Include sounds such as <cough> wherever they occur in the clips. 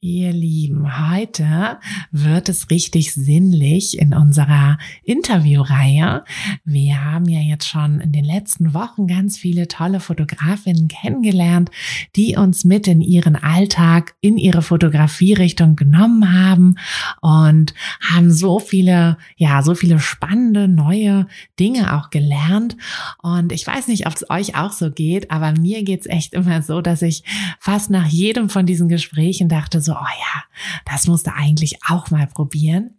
Ihr Lieben, heute wird es richtig sinnlich in unserer Interviewreihe. Wir haben ja jetzt schon in den letzten Wochen ganz viele tolle Fotografinnen kennengelernt, die uns mit in ihren Alltag, in ihre Fotografierichtung genommen haben und haben so viele, ja, so viele spannende neue Dinge auch gelernt. Und ich weiß nicht, ob es euch auch so geht, aber mir geht's echt immer so, dass ich fast nach jedem von diesen Gesprächen dachte, so, oh ja, das musste eigentlich auch mal probieren.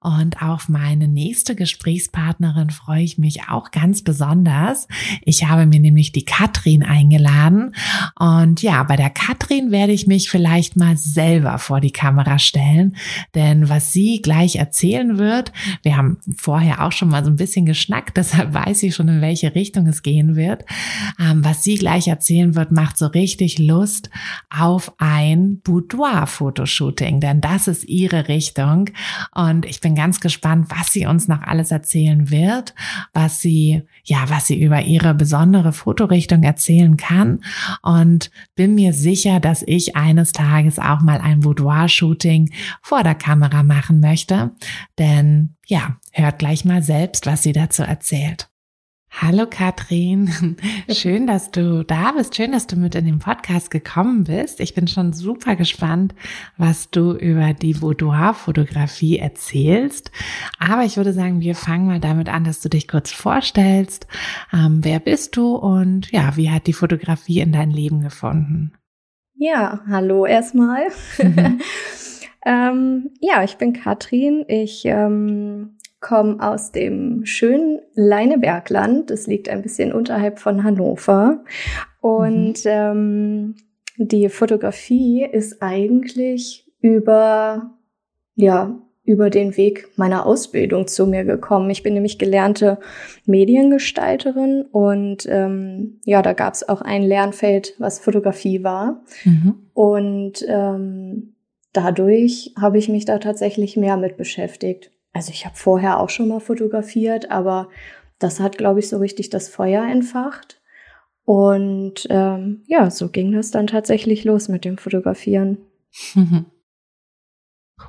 Und auf meine nächste Gesprächspartnerin freue ich mich auch ganz besonders. Ich habe mir nämlich die Katrin eingeladen. Und ja, bei der Katrin werde ich mich vielleicht mal selber vor die Kamera stellen. Denn was sie gleich erzählen wird, wir haben vorher auch schon mal so ein bisschen geschnackt, <laughs> deshalb weiß ich schon, in welche Richtung es gehen wird. Ähm, was sie gleich erzählen wird, macht so richtig Lust auf ein Boudoir Fotoshooting, denn das ist ihre Richtung. Und ich bin ganz gespannt, was sie uns noch alles erzählen wird, was sie, ja, was sie über ihre besondere Fotorichtung erzählen kann. Und bin mir sicher, dass ich eines Tages auch mal ein Boudoir-Shooting vor der Kamera machen möchte. Denn ja, hört gleich mal selbst, was sie dazu erzählt. Hallo Katrin, <laughs> schön, dass du da bist, schön, dass du mit in den Podcast gekommen bist. Ich bin schon super gespannt, was du über die Boudoir-Fotografie erzählst. Aber ich würde sagen, wir fangen mal damit an, dass du dich kurz vorstellst. Ähm, wer bist du und ja, wie hat die Fotografie in dein Leben gefunden? Ja, hallo erstmal. Mhm. <laughs> ähm, ja, ich bin Katrin. Ich ähm, komme aus dem schönen Leinebergland. Das liegt ein bisschen unterhalb von Hannover. Und mhm. ähm, die Fotografie ist eigentlich über, ja, über den Weg meiner Ausbildung zu mir gekommen. Ich bin nämlich gelernte Mediengestalterin und ähm, ja, da gab es auch ein Lernfeld, was Fotografie war. Mhm. Und ähm, dadurch habe ich mich da tatsächlich mehr mit beschäftigt. Also ich habe vorher auch schon mal fotografiert, aber das hat, glaube ich, so richtig das Feuer entfacht. Und ähm, ja, so ging das dann tatsächlich los mit dem Fotografieren. <laughs>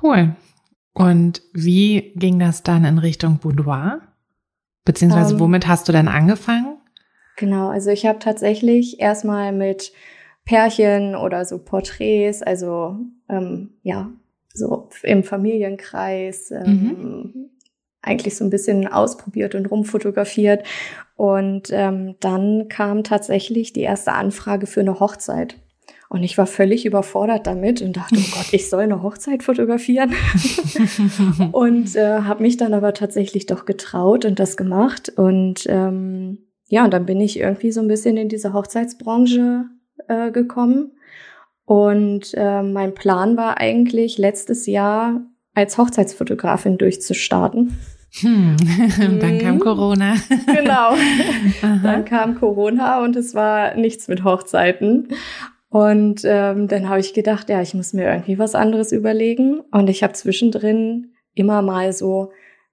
Cool. Und wie ging das dann in Richtung Boudoir? Beziehungsweise ähm, womit hast du dann angefangen? Genau, also ich habe tatsächlich erstmal mit Pärchen oder so Porträts, also ähm, ja, so im Familienkreis ähm, mhm. eigentlich so ein bisschen ausprobiert und rumfotografiert. Und ähm, dann kam tatsächlich die erste Anfrage für eine Hochzeit. Und ich war völlig überfordert damit und dachte, oh Gott, <laughs> ich soll eine Hochzeit fotografieren. <laughs> und äh, habe mich dann aber tatsächlich doch getraut und das gemacht. Und ähm, ja, und dann bin ich irgendwie so ein bisschen in diese Hochzeitsbranche äh, gekommen und äh, mein Plan war eigentlich, letztes Jahr als Hochzeitsfotografin durchzustarten. Hm. <laughs> Dann kam mhm. Corona. <laughs> genau. Dann kam Corona und es war nichts mit Hochzeiten. Und ähm, dann habe ich gedacht, ja, ich muss mir irgendwie was anderes überlegen. Und ich habe zwischendrin immer mal so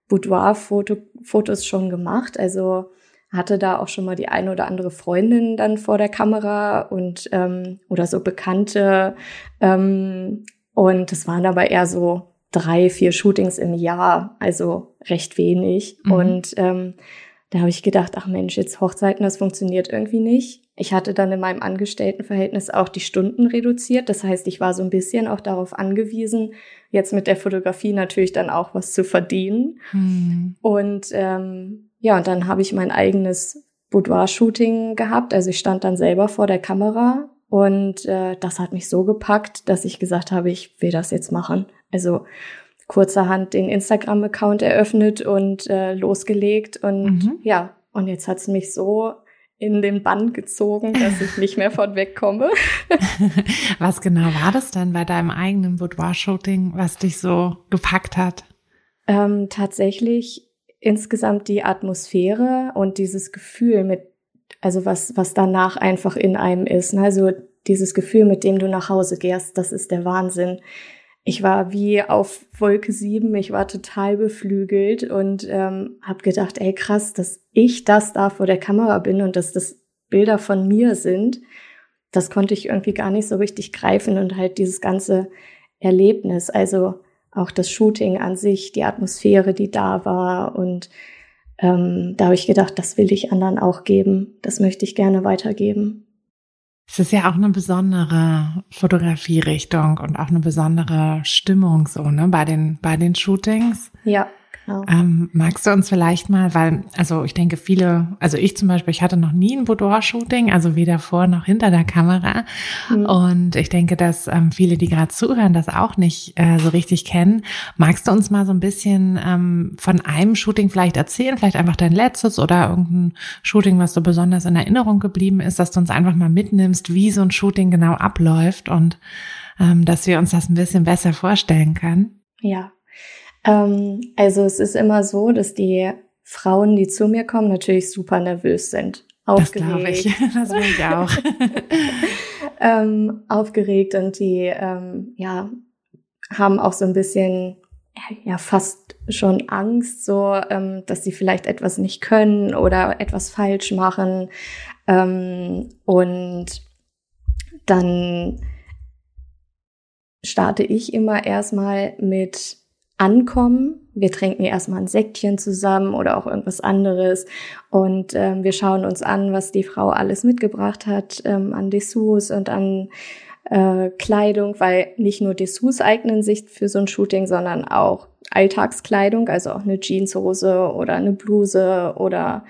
Boudoir-Fotos schon gemacht. Also hatte da auch schon mal die eine oder andere Freundin dann vor der Kamera und ähm, oder so Bekannte. Ähm, und es waren aber eher so drei, vier Shootings im Jahr, also recht wenig. Mhm. Und ähm, da habe ich gedacht, ach Mensch, jetzt Hochzeiten, das funktioniert irgendwie nicht. Ich hatte dann in meinem Angestelltenverhältnis auch die Stunden reduziert. Das heißt, ich war so ein bisschen auch darauf angewiesen, jetzt mit der Fotografie natürlich dann auch was zu verdienen. Mhm. Und ähm, ja, und dann habe ich mein eigenes Boudoir-Shooting gehabt. Also ich stand dann selber vor der Kamera und äh, das hat mich so gepackt, dass ich gesagt habe, ich will das jetzt machen. Also kurzerhand den Instagram-Account eröffnet und äh, losgelegt und mhm. ja, und jetzt hat's mich so in den Bann gezogen, dass ich nicht mehr von wegkomme. <laughs> was genau war das denn bei deinem eigenen Boudoir-Shooting, was dich so gepackt hat? Ähm, tatsächlich insgesamt die Atmosphäre und dieses Gefühl mit, also was, was danach einfach in einem ist. Ne? Also dieses Gefühl, mit dem du nach Hause gehst, das ist der Wahnsinn. Ich war wie auf Wolke sieben, ich war total beflügelt und ähm, habe gedacht, ey krass, dass ich das da vor der Kamera bin und dass das Bilder von mir sind. Das konnte ich irgendwie gar nicht so richtig greifen und halt dieses ganze Erlebnis, also auch das Shooting an sich, die Atmosphäre, die da war. Und ähm, da habe ich gedacht, das will ich anderen auch geben. Das möchte ich gerne weitergeben. Es ist ja auch eine besondere Fotografierichtung und auch eine besondere Stimmung so, ne, bei den, bei den Shootings. Ja. Genau. Ähm, magst du uns vielleicht mal, weil, also ich denke viele, also ich zum Beispiel, ich hatte noch nie ein Boudoir-Shooting, also weder vor noch hinter der Kamera. Mhm. Und ich denke, dass ähm, viele, die gerade zuhören, das auch nicht äh, so richtig kennen. Magst du uns mal so ein bisschen ähm, von einem Shooting vielleicht erzählen, vielleicht einfach dein letztes oder irgendein Shooting, was so besonders in Erinnerung geblieben ist, dass du uns einfach mal mitnimmst, wie so ein Shooting genau abläuft und ähm, dass wir uns das ein bisschen besser vorstellen können? Ja, ähm, also es ist immer so, dass die Frauen, die zu mir kommen, natürlich super nervös sind. Aufgeregt. Das glaube ich. <laughs> Das bin ich auch. <laughs> ähm, aufgeregt und die ähm, ja haben auch so ein bisschen ja fast schon Angst, so ähm, dass sie vielleicht etwas nicht können oder etwas falsch machen ähm, und dann starte ich immer erstmal mit ankommen. Wir trinken erstmal ein Säckchen zusammen oder auch irgendwas anderes und ähm, wir schauen uns an, was die Frau alles mitgebracht hat ähm, an Dessous und an äh, Kleidung, weil nicht nur Dessous eignen sich für so ein Shooting, sondern auch Alltagskleidung, also auch eine Jeanshose oder eine Bluse oder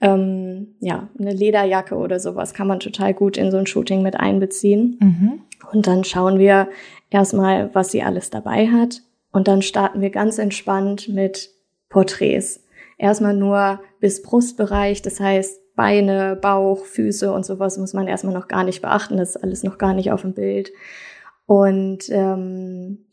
ähm, ja, eine Lederjacke oder sowas kann man total gut in so ein Shooting mit einbeziehen. Mhm. Und dann schauen wir erstmal, was sie alles dabei hat. Und dann starten wir ganz entspannt mit Porträts. Erstmal nur bis Brustbereich, das heißt Beine, Bauch, Füße und sowas muss man erstmal noch gar nicht beachten. Das ist alles noch gar nicht auf dem Bild. Und ähm,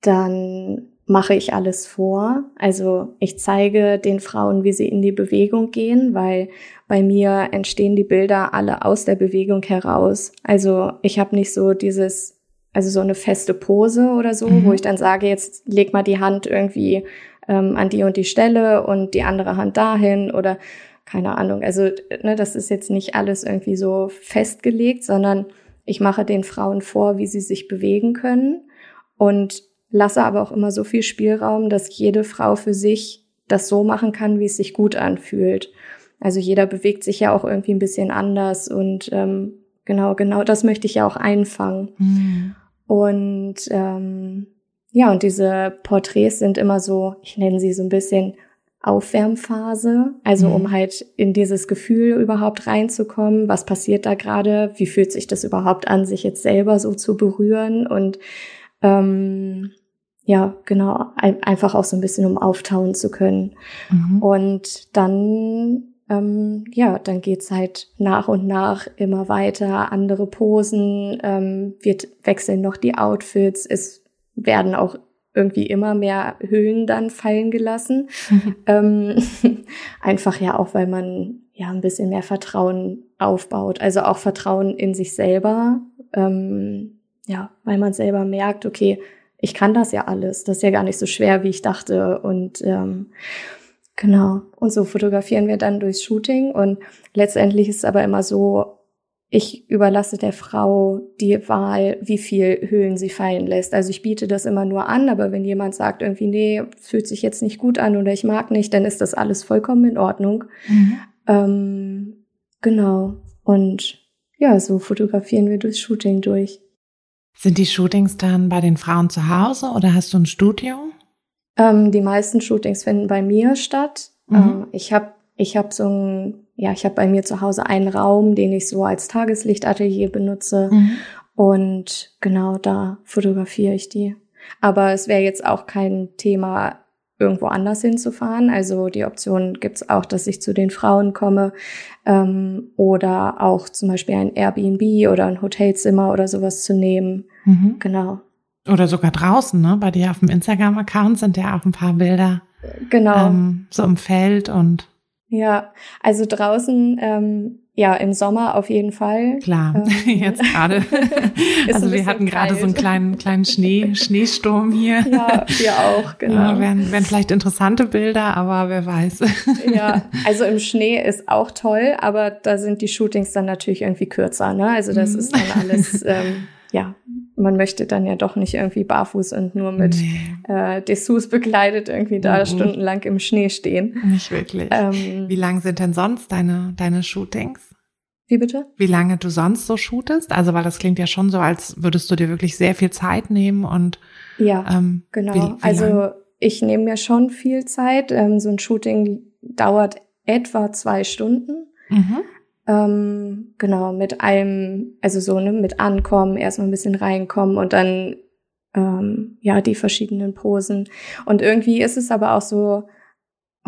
dann mache ich alles vor. Also ich zeige den Frauen, wie sie in die Bewegung gehen, weil bei mir entstehen die Bilder alle aus der Bewegung heraus. Also ich habe nicht so dieses also so eine feste Pose oder so, mhm. wo ich dann sage, jetzt leg mal die Hand irgendwie ähm, an die und die Stelle und die andere Hand dahin oder keine Ahnung. Also ne, das ist jetzt nicht alles irgendwie so festgelegt, sondern ich mache den Frauen vor, wie sie sich bewegen können und lasse aber auch immer so viel Spielraum, dass jede Frau für sich das so machen kann, wie es sich gut anfühlt. Also jeder bewegt sich ja auch irgendwie ein bisschen anders und ähm, genau, genau das möchte ich ja auch einfangen. Mhm. Und ähm, ja, und diese Porträts sind immer so, ich nenne sie so ein bisschen Aufwärmphase, also mhm. um halt in dieses Gefühl überhaupt reinzukommen, was passiert da gerade, wie fühlt sich das überhaupt an, sich jetzt selber so zu berühren und ähm, ja, genau, ein, einfach auch so ein bisschen um auftauen zu können. Mhm. Und dann ähm, ja, dann geht's halt nach und nach immer weiter, andere Posen, ähm, wird wechseln noch die Outfits, es werden auch irgendwie immer mehr Höhen dann fallen gelassen. Mhm. <laughs> Ähm, <laughs> einfach ja auch, weil man ja ein bisschen mehr Vertrauen aufbaut, also auch Vertrauen in sich selber. Ähm, ja, weil man selber merkt, okay, ich kann das ja alles, das ist ja gar nicht so schwer, wie ich dachte und ähm, Genau. Und so fotografieren wir dann durchs Shooting. Und letztendlich ist es aber immer so, ich überlasse der Frau die Wahl, wie viel Höhlen sie fallen lässt. Also ich biete das immer nur an, aber wenn jemand sagt irgendwie, nee, fühlt sich jetzt nicht gut an oder ich mag nicht, dann ist das alles vollkommen in Ordnung. Mhm. Ähm, genau. Und ja, so fotografieren wir durchs Shooting durch. Sind die Shootings dann bei den Frauen zu Hause oder hast du ein Studio? Ähm, die meisten Shootings finden bei mir statt. Mhm. Ähm, ich habe ich hab so ein ja, ich habe bei mir zu Hause einen Raum, den ich so als Tageslichtatelier benutze. Mhm. Und genau da fotografiere ich die. Aber es wäre jetzt auch kein Thema, irgendwo anders hinzufahren. Also die Option gibt's auch, dass ich zu den Frauen komme ähm, oder auch zum Beispiel ein Airbnb oder ein Hotelzimmer oder sowas zu nehmen. Mhm. Genau. Oder sogar draußen, ne? Bei dir auf dem Instagram-Account sind ja auch ein paar Bilder. Genau. Ähm, so im Feld und. Ja, also draußen ähm, ja, im Sommer auf jeden Fall. Klar, ähm, <laughs> jetzt gerade. <laughs> also wir hatten gerade so einen kleinen, kleinen Schnee, Schneesturm hier. Ja, wir auch, <laughs> genau. Ja, wären, wären vielleicht interessante Bilder, aber wer weiß. ja, also im Schnee ist auch toll, aber da sind die Shootings dann natürlich irgendwie kürzer, ne? Also das mhm. ist dann alles, ähm, ja, man möchte dann ja doch nicht irgendwie barfuß und nur mit nee. äh, Dessous bekleidet irgendwie da mhm. stundenlang im Schnee stehen. Nicht wirklich. Ähm, Wie lang sind denn sonst deine, deine Shootings? Wie bitte? Wie lange du sonst so shootest? Also, weil das klingt ja schon so, als würdest du dir wirklich sehr viel Zeit nehmen und ja, ähm, genau. Wie, wie also ich nehme mir schon viel Zeit. Ähm, so ein Shooting dauert etwa zwei Stunden. Mhm. Ähm, genau, mit allem, also so, ne, mit Ankommen, erstmal ein bisschen reinkommen und dann ähm, ja, die verschiedenen Posen. Und irgendwie ist es aber auch so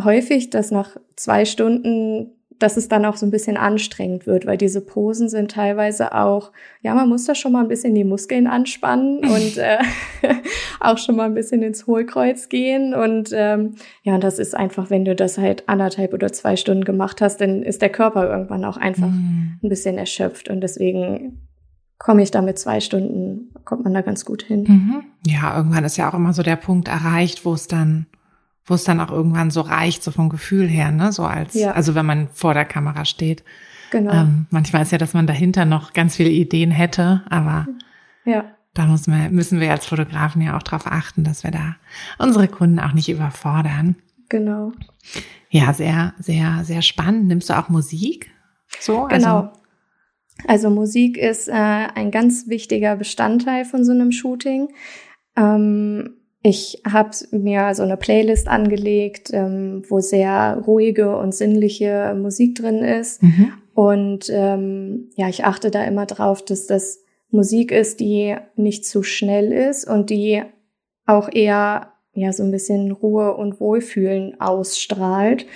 häufig, dass nach zwei Stunden dass es dann auch so ein bisschen anstrengend wird, weil diese Posen sind teilweise auch, ja, man muss da schon mal ein bisschen die Muskeln anspannen <laughs> und äh, <laughs> auch schon mal ein bisschen ins Hohlkreuz gehen. Und ähm, ja, das ist einfach, wenn du das halt anderthalb oder zwei Stunden gemacht hast, dann ist der Körper irgendwann auch einfach mm. ein bisschen erschöpft. Und deswegen komme ich da mit zwei Stunden, kommt man da ganz gut hin. Mhm. Ja, irgendwann ist ja auch immer so der Punkt erreicht, wo es dann wo es dann auch irgendwann so reicht, so vom Gefühl her, ne? So als, ja. also wenn man vor der Kamera steht. Genau. Ähm, manchmal ist ja, dass man dahinter noch ganz viele Ideen hätte, aber ja. da müssen wir, müssen wir als Fotografen ja auch darauf achten, dass wir da unsere Kunden auch nicht überfordern. Genau. Ja, sehr, sehr, sehr spannend. Nimmst du auch Musik? So? Also genau. Also, also Musik ist äh, ein ganz wichtiger Bestandteil von so einem Shooting. Ähm, ich habe mir so eine Playlist angelegt, ähm, wo sehr ruhige und sinnliche Musik drin ist. Mhm. Und ähm, ja, ich achte da immer drauf, dass das Musik ist, die nicht zu schnell ist und die auch eher ja so ein bisschen Ruhe und Wohlfühlen ausstrahlt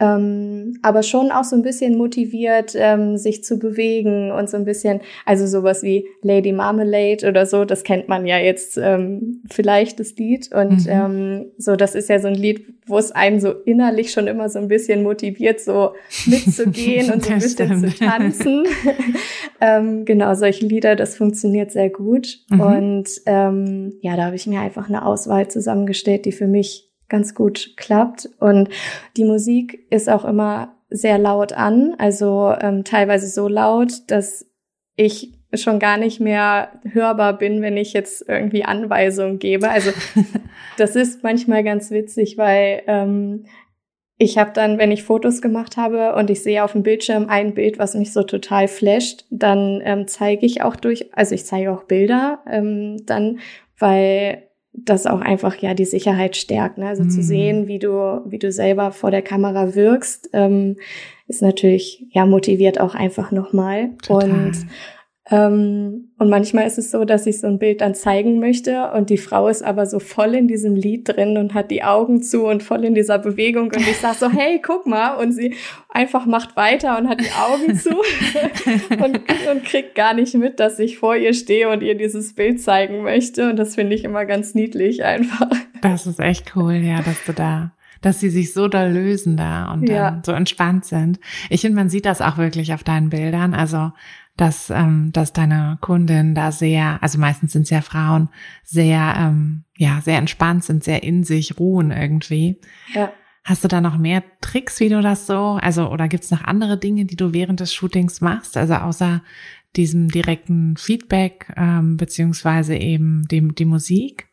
ähm, aber schon auch so ein bisschen motiviert, ähm, sich zu bewegen und so ein bisschen, also sowas wie Lady Marmalade oder so, das kennt man ja jetzt ähm, vielleicht das Lied und mhm. ähm, so, das ist ja so ein Lied, wo es einen so innerlich schon immer so ein bisschen motiviert, so mitzugehen <laughs> und so ein bisschen zu tanzen. <laughs> ähm, genau, solche Lieder, das funktioniert sehr gut mhm. und ähm, ja, da habe ich mir einfach eine Auswahl zusammengestellt, die für mich ganz gut klappt. Und die Musik ist auch immer sehr laut an, also ähm, teilweise so laut, dass ich schon gar nicht mehr hörbar bin, wenn ich jetzt irgendwie Anweisungen gebe. Also <laughs> das ist manchmal ganz witzig, weil ähm, ich habe dann, wenn ich Fotos gemacht habe und ich sehe auf dem Bildschirm ein Bild, was mich so total flasht, dann ähm, zeige ich auch durch, also ich zeige auch Bilder ähm, dann, weil das auch einfach ja die Sicherheit stärkt. Ne? Also mhm. zu sehen, wie du, wie du selber vor der Kamera wirkst, ähm, ist natürlich ja motiviert auch einfach nochmal. Und ähm, und manchmal ist es so, dass ich so ein Bild dann zeigen möchte und die Frau ist aber so voll in diesem Lied drin und hat die Augen zu und voll in dieser Bewegung und ich sag so, hey, guck mal und sie einfach macht weiter und hat die Augen zu <laughs> und, und kriegt gar nicht mit, dass ich vor ihr stehe und ihr dieses Bild zeigen möchte und das finde ich immer ganz niedlich einfach. Das ist echt cool, ja, dass du da dass sie sich so da lösen da und ja. so entspannt sind. Ich finde, man sieht das auch wirklich auf deinen Bildern. Also dass, ähm, dass deine Kundin da sehr, also meistens sind es ja Frauen, sehr, ähm, ja, sehr entspannt sind, sehr in sich ruhen irgendwie. Ja. Hast du da noch mehr Tricks, wie du das so, also oder gibt's noch andere Dinge, die du während des Shootings machst, also außer diesem direkten Feedback ähm, beziehungsweise eben dem die Musik?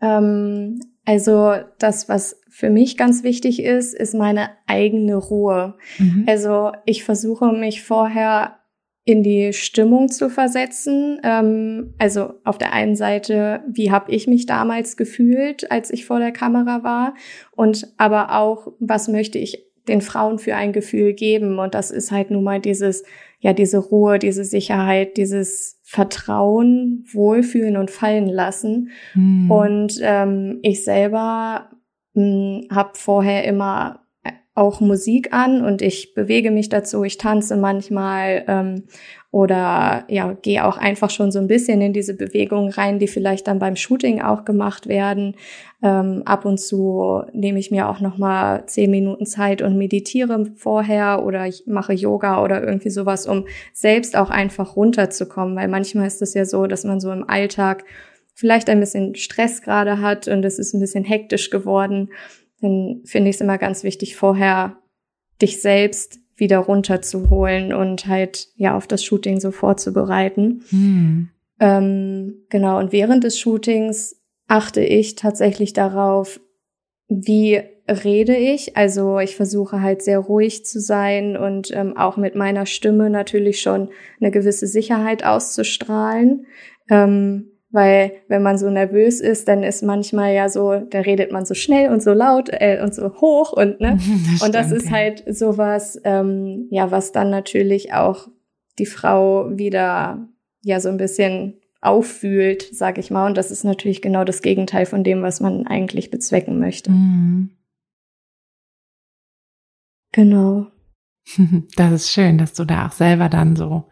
Ähm, also das, was für mich ganz wichtig ist, ist meine eigene Ruhe. Mhm. Also ich versuche mich vorher in die Stimmung zu versetzen. Ähm, also auf der einen Seite, wie habe ich mich damals gefühlt, als ich vor der Kamera war, und aber auch, was möchte ich den Frauen für ein Gefühl geben? Und das ist halt nun mal dieses, ja, diese Ruhe, diese Sicherheit, dieses Vertrauen, Wohlfühlen und fallen lassen. Mhm. Und ähm, ich selber hm, habe vorher immer auch Musik an und ich bewege mich dazu, ich tanze manchmal ähm, oder ja, gehe auch einfach schon so ein bisschen in diese Bewegungen rein, die vielleicht dann beim Shooting auch gemacht werden. Ähm, ab und zu nehme ich mir auch noch mal zehn Minuten Zeit und meditiere vorher oder ich mache Yoga oder irgendwie sowas, um selbst auch einfach runterzukommen, weil manchmal ist es ja so, dass man so im Alltag vielleicht ein bisschen Stress gerade hat und es ist ein bisschen hektisch geworden dann finde ich es immer ganz wichtig, vorher dich selbst wieder runterzuholen und halt ja auf das Shooting so vorzubereiten. Hm. Ähm, genau, und während des Shootings achte ich tatsächlich darauf, wie rede ich. Also ich versuche halt sehr ruhig zu sein und ähm, auch mit meiner Stimme natürlich schon eine gewisse Sicherheit auszustrahlen. Ähm, weil wenn man so nervös ist, dann ist manchmal ja so, da redet man so schnell und so laut äh, und so hoch und ne. <laughs> Das und das ist ja. halt sowas, ähm, ja, was dann natürlich auch die Frau wieder ja so ein bisschen auffühlt, sag ich mal. Und das ist natürlich genau das Gegenteil von dem, was man eigentlich bezwecken möchte. Mhm. Genau. <laughs> Das ist schön, dass du da auch selber dann so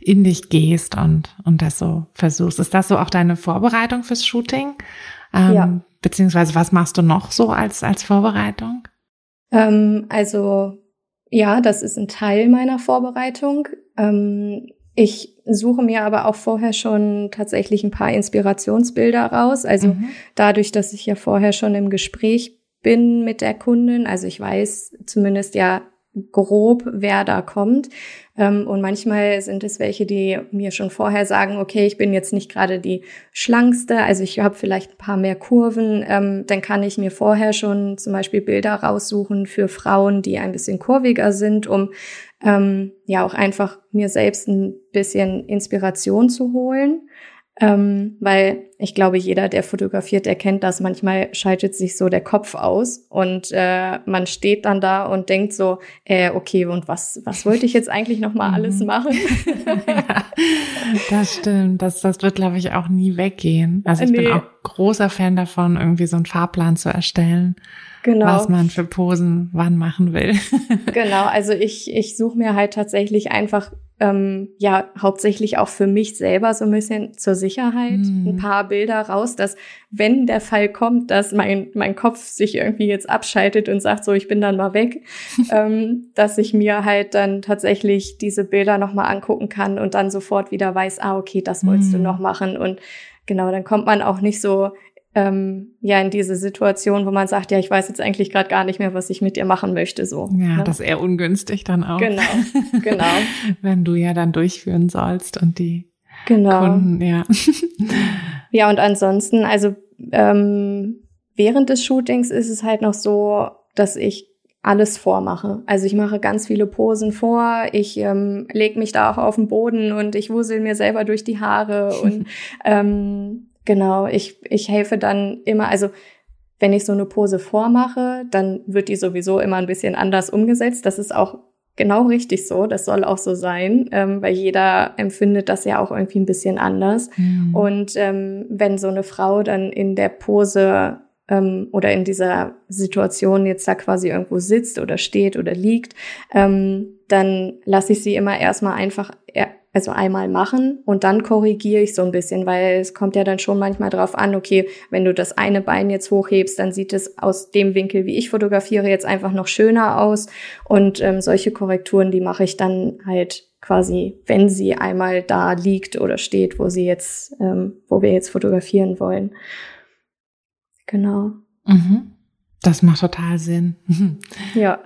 in dich gehst und, und das so versuchst. Ist das so auch deine Vorbereitung fürs Shooting? Ähm, ja. Beziehungsweise was machst du noch so als, als Vorbereitung? Ähm, also ja, das ist ein Teil meiner Vorbereitung. Ähm, ich suche mir aber auch vorher schon tatsächlich ein paar Inspirationsbilder raus. Also mhm. dadurch, dass ich ja vorher schon im Gespräch bin mit der Kundin, also ich weiß zumindest ja grob, wer da kommt. Ähm, und manchmal sind es welche, die mir schon vorher sagen, okay, ich bin jetzt nicht gerade die schlankste, also ich habe vielleicht ein paar mehr Kurven. Ähm, dann kann ich mir vorher schon zum Beispiel Bilder raussuchen für Frauen, die ein bisschen kurviger sind, um ähm, ja auch einfach mir selbst ein bisschen Inspiration zu holen. Ähm, weil ich glaube, jeder, der fotografiert, erkennt das. Manchmal schaltet sich so der Kopf aus und äh, man steht dann da und denkt so, äh, okay, und was, was wollte ich jetzt eigentlich noch mal <laughs> alles mhm. machen? <laughs> ja, das stimmt. Das, das wird, glaube ich, auch nie weggehen. Also ich nee. bin auch großer Fan davon, irgendwie so einen Fahrplan zu erstellen. Genau. was man für Posen wann machen will. <laughs> genau, also ich, ich suche mir halt tatsächlich einfach ähm, ja hauptsächlich auch für mich selber so ein bisschen zur Sicherheit mm. ein paar Bilder raus, dass wenn der Fall kommt, dass mein, mein Kopf sich irgendwie jetzt abschaltet und sagt, so ich bin dann mal weg, <laughs> ähm, dass ich mir halt dann tatsächlich diese Bilder nochmal angucken kann und dann sofort wieder weiß, ah, okay, das wolltest mm. du noch machen. Und genau, dann kommt man auch nicht so ähm, ja in diese Situation, wo man sagt, ja, ich weiß jetzt eigentlich gerade gar nicht mehr, was ich mit dir machen möchte. So. Ja, ne? das ist eher ungünstig dann auch. Genau, genau. <laughs> Wenn du ja dann durchführen sollst und die genau. Kunden, ja. <laughs> ja, und ansonsten, also ähm, während des Shootings ist es halt noch so, dass ich alles vormache. Also ich mache ganz viele Posen vor, ich ähm, lege mich da auch auf den Boden und ich wusel mir selber durch die Haare und <laughs> ähm, Genau, ich, ich helfe dann immer, also wenn ich so eine Pose vormache, dann wird die sowieso immer ein bisschen anders umgesetzt. Das ist auch genau richtig so, das soll auch so sein, ähm, weil jeder empfindet das ja auch irgendwie ein bisschen anders. Mhm. Und ähm, wenn so eine Frau dann in der Pose ähm, oder in dieser Situation jetzt da quasi irgendwo sitzt oder steht oder liegt, ähm, dann lasse ich sie immer erstmal einfach also einmal machen und dann korrigiere ich so ein bisschen, weil es kommt ja dann schon manchmal drauf an, okay, wenn du das eine Bein jetzt hochhebst, dann sieht es aus dem Winkel, wie ich fotografiere, jetzt einfach noch schöner aus. Und ähm, solche Korrekturen, die mache ich dann halt quasi, wenn sie einmal da liegt oder steht, wo sie jetzt, ähm, wo wir jetzt fotografieren wollen. Genau. Mhm. Das macht total Sinn. ja.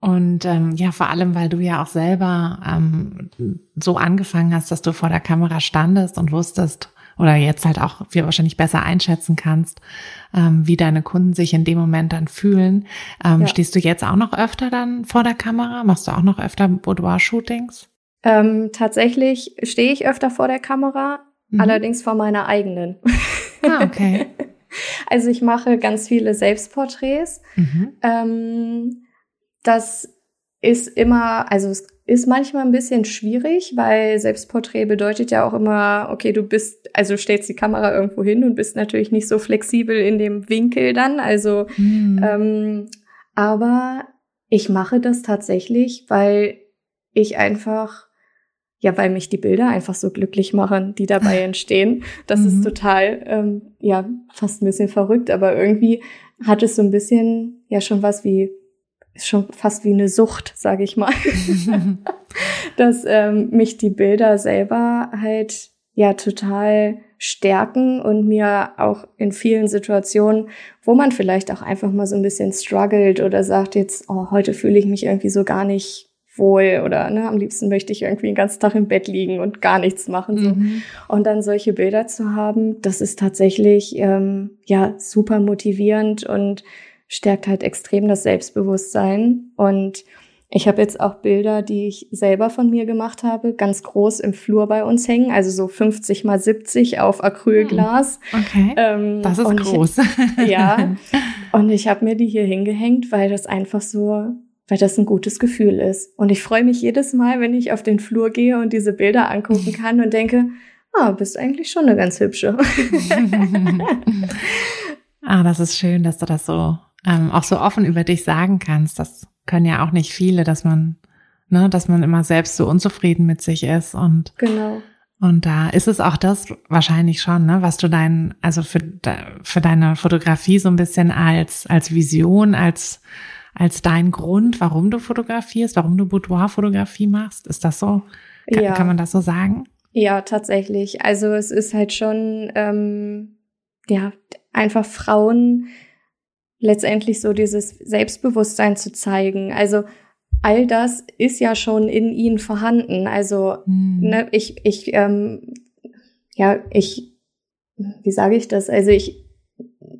Und ähm, ja, vor allem, weil du ja auch selber ähm, so angefangen hast, dass du vor der Kamera standest und wusstest oder jetzt halt auch wir wahrscheinlich besser einschätzen kannst, ähm, wie deine Kunden sich in dem Moment dann fühlen. Ähm, ja. Stehst du jetzt auch noch öfter dann vor der Kamera? Machst du auch noch öfter Boudoir-Shootings? Ähm, tatsächlich stehe ich öfter vor der Kamera, mhm. allerdings vor meiner eigenen. Ah, okay. <laughs> Also ich mache ganz viele Selbstporträts. Mhm. Ähm, das ist immer, also es ist manchmal ein bisschen schwierig, weil Selbstporträt bedeutet ja auch immer, okay, du bist, also stellst die Kamera irgendwo hin und bist natürlich nicht so flexibel in dem Winkel dann. Also, mhm. ähm, aber ich mache das tatsächlich, weil ich einfach, ja, weil mich die Bilder einfach so glücklich machen, die dabei <laughs> entstehen. Das mhm. ist total, ähm, ja, fast ein bisschen verrückt, aber irgendwie hat es so ein bisschen, ja, schon was wie ist schon fast wie eine Sucht, sage ich mal, <laughs> dass ähm, mich die Bilder selber halt ja total stärken und mir auch in vielen Situationen, wo man vielleicht auch einfach mal so ein bisschen struggelt oder sagt jetzt, oh, heute fühle ich mich irgendwie so gar nicht wohl oder ne, am liebsten möchte ich irgendwie den ganzen Tag im Bett liegen und gar nichts machen. So. Mhm. Und dann solche Bilder zu haben, das ist tatsächlich ähm, ja super motivierend und stärkt halt extrem das Selbstbewusstsein. Und ich habe jetzt auch Bilder, die ich selber von mir gemacht habe, ganz groß im Flur bei uns hängen, also so 50 mal 70 auf Acrylglas. Hm, okay. Ähm, das ist groß. Ich, <laughs> ja. Und ich habe mir die hier hingehängt, weil das einfach so, weil das ein gutes Gefühl ist. Und ich freue mich jedes Mal, wenn ich auf den Flur gehe und diese Bilder angucken <laughs> kann und denke, ah, bist eigentlich schon eine ganz hübsche. <laughs> ah, das ist schön, dass du das so ähm, auch so offen über dich sagen kannst. Das können ja auch nicht viele, dass man, ne, dass man immer selbst so unzufrieden mit sich ist und genau. Und da ist es auch das wahrscheinlich schon, ne, was du dein, also für, für deine Fotografie so ein bisschen als, als Vision, als, als dein Grund, warum du fotografierst, warum du Boudoir-Fotografie machst. Ist das so? Kann, ja. kann man das so sagen? Ja, tatsächlich. Also es ist halt schon, ähm, ja, einfach Frauen letztendlich so dieses Selbstbewusstsein zu zeigen. Also all das ist ja schon in ihnen vorhanden. Also mhm. ne, ich, ich, ähm, ja, ich, wie sage ich das? Also ich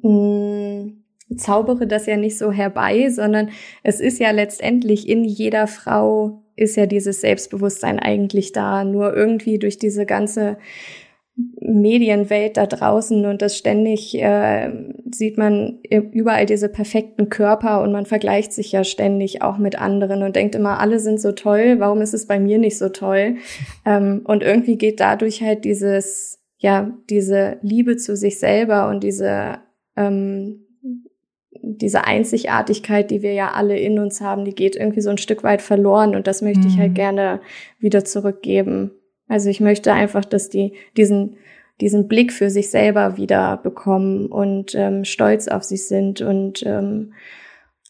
mh, mm, zaubere das ja nicht so herbei, sondern es ist ja letztendlich in jeder Frau ist ja dieses Selbstbewusstsein eigentlich da. Nur irgendwie durch diese ganze Medienwelt da draußen und das ständig äh, sieht man überall diese perfekten Körper und man vergleicht sich ja ständig auch mit anderen und denkt immer, alle sind so toll, warum ist es bei mir nicht so toll? <laughs> Ähm, und irgendwie geht dadurch halt dieses, ja, diese Liebe zu sich selber und diese, ähm, diese Einzigartigkeit, die wir ja alle in uns haben, die geht irgendwie so ein Stück weit verloren und das möchte mhm. ich halt mhm. gerne wieder zurückgeben. Also ich möchte einfach, dass die diesen diesen Blick für sich selber wieder bekommen und ähm, stolz auf sich sind und ähm,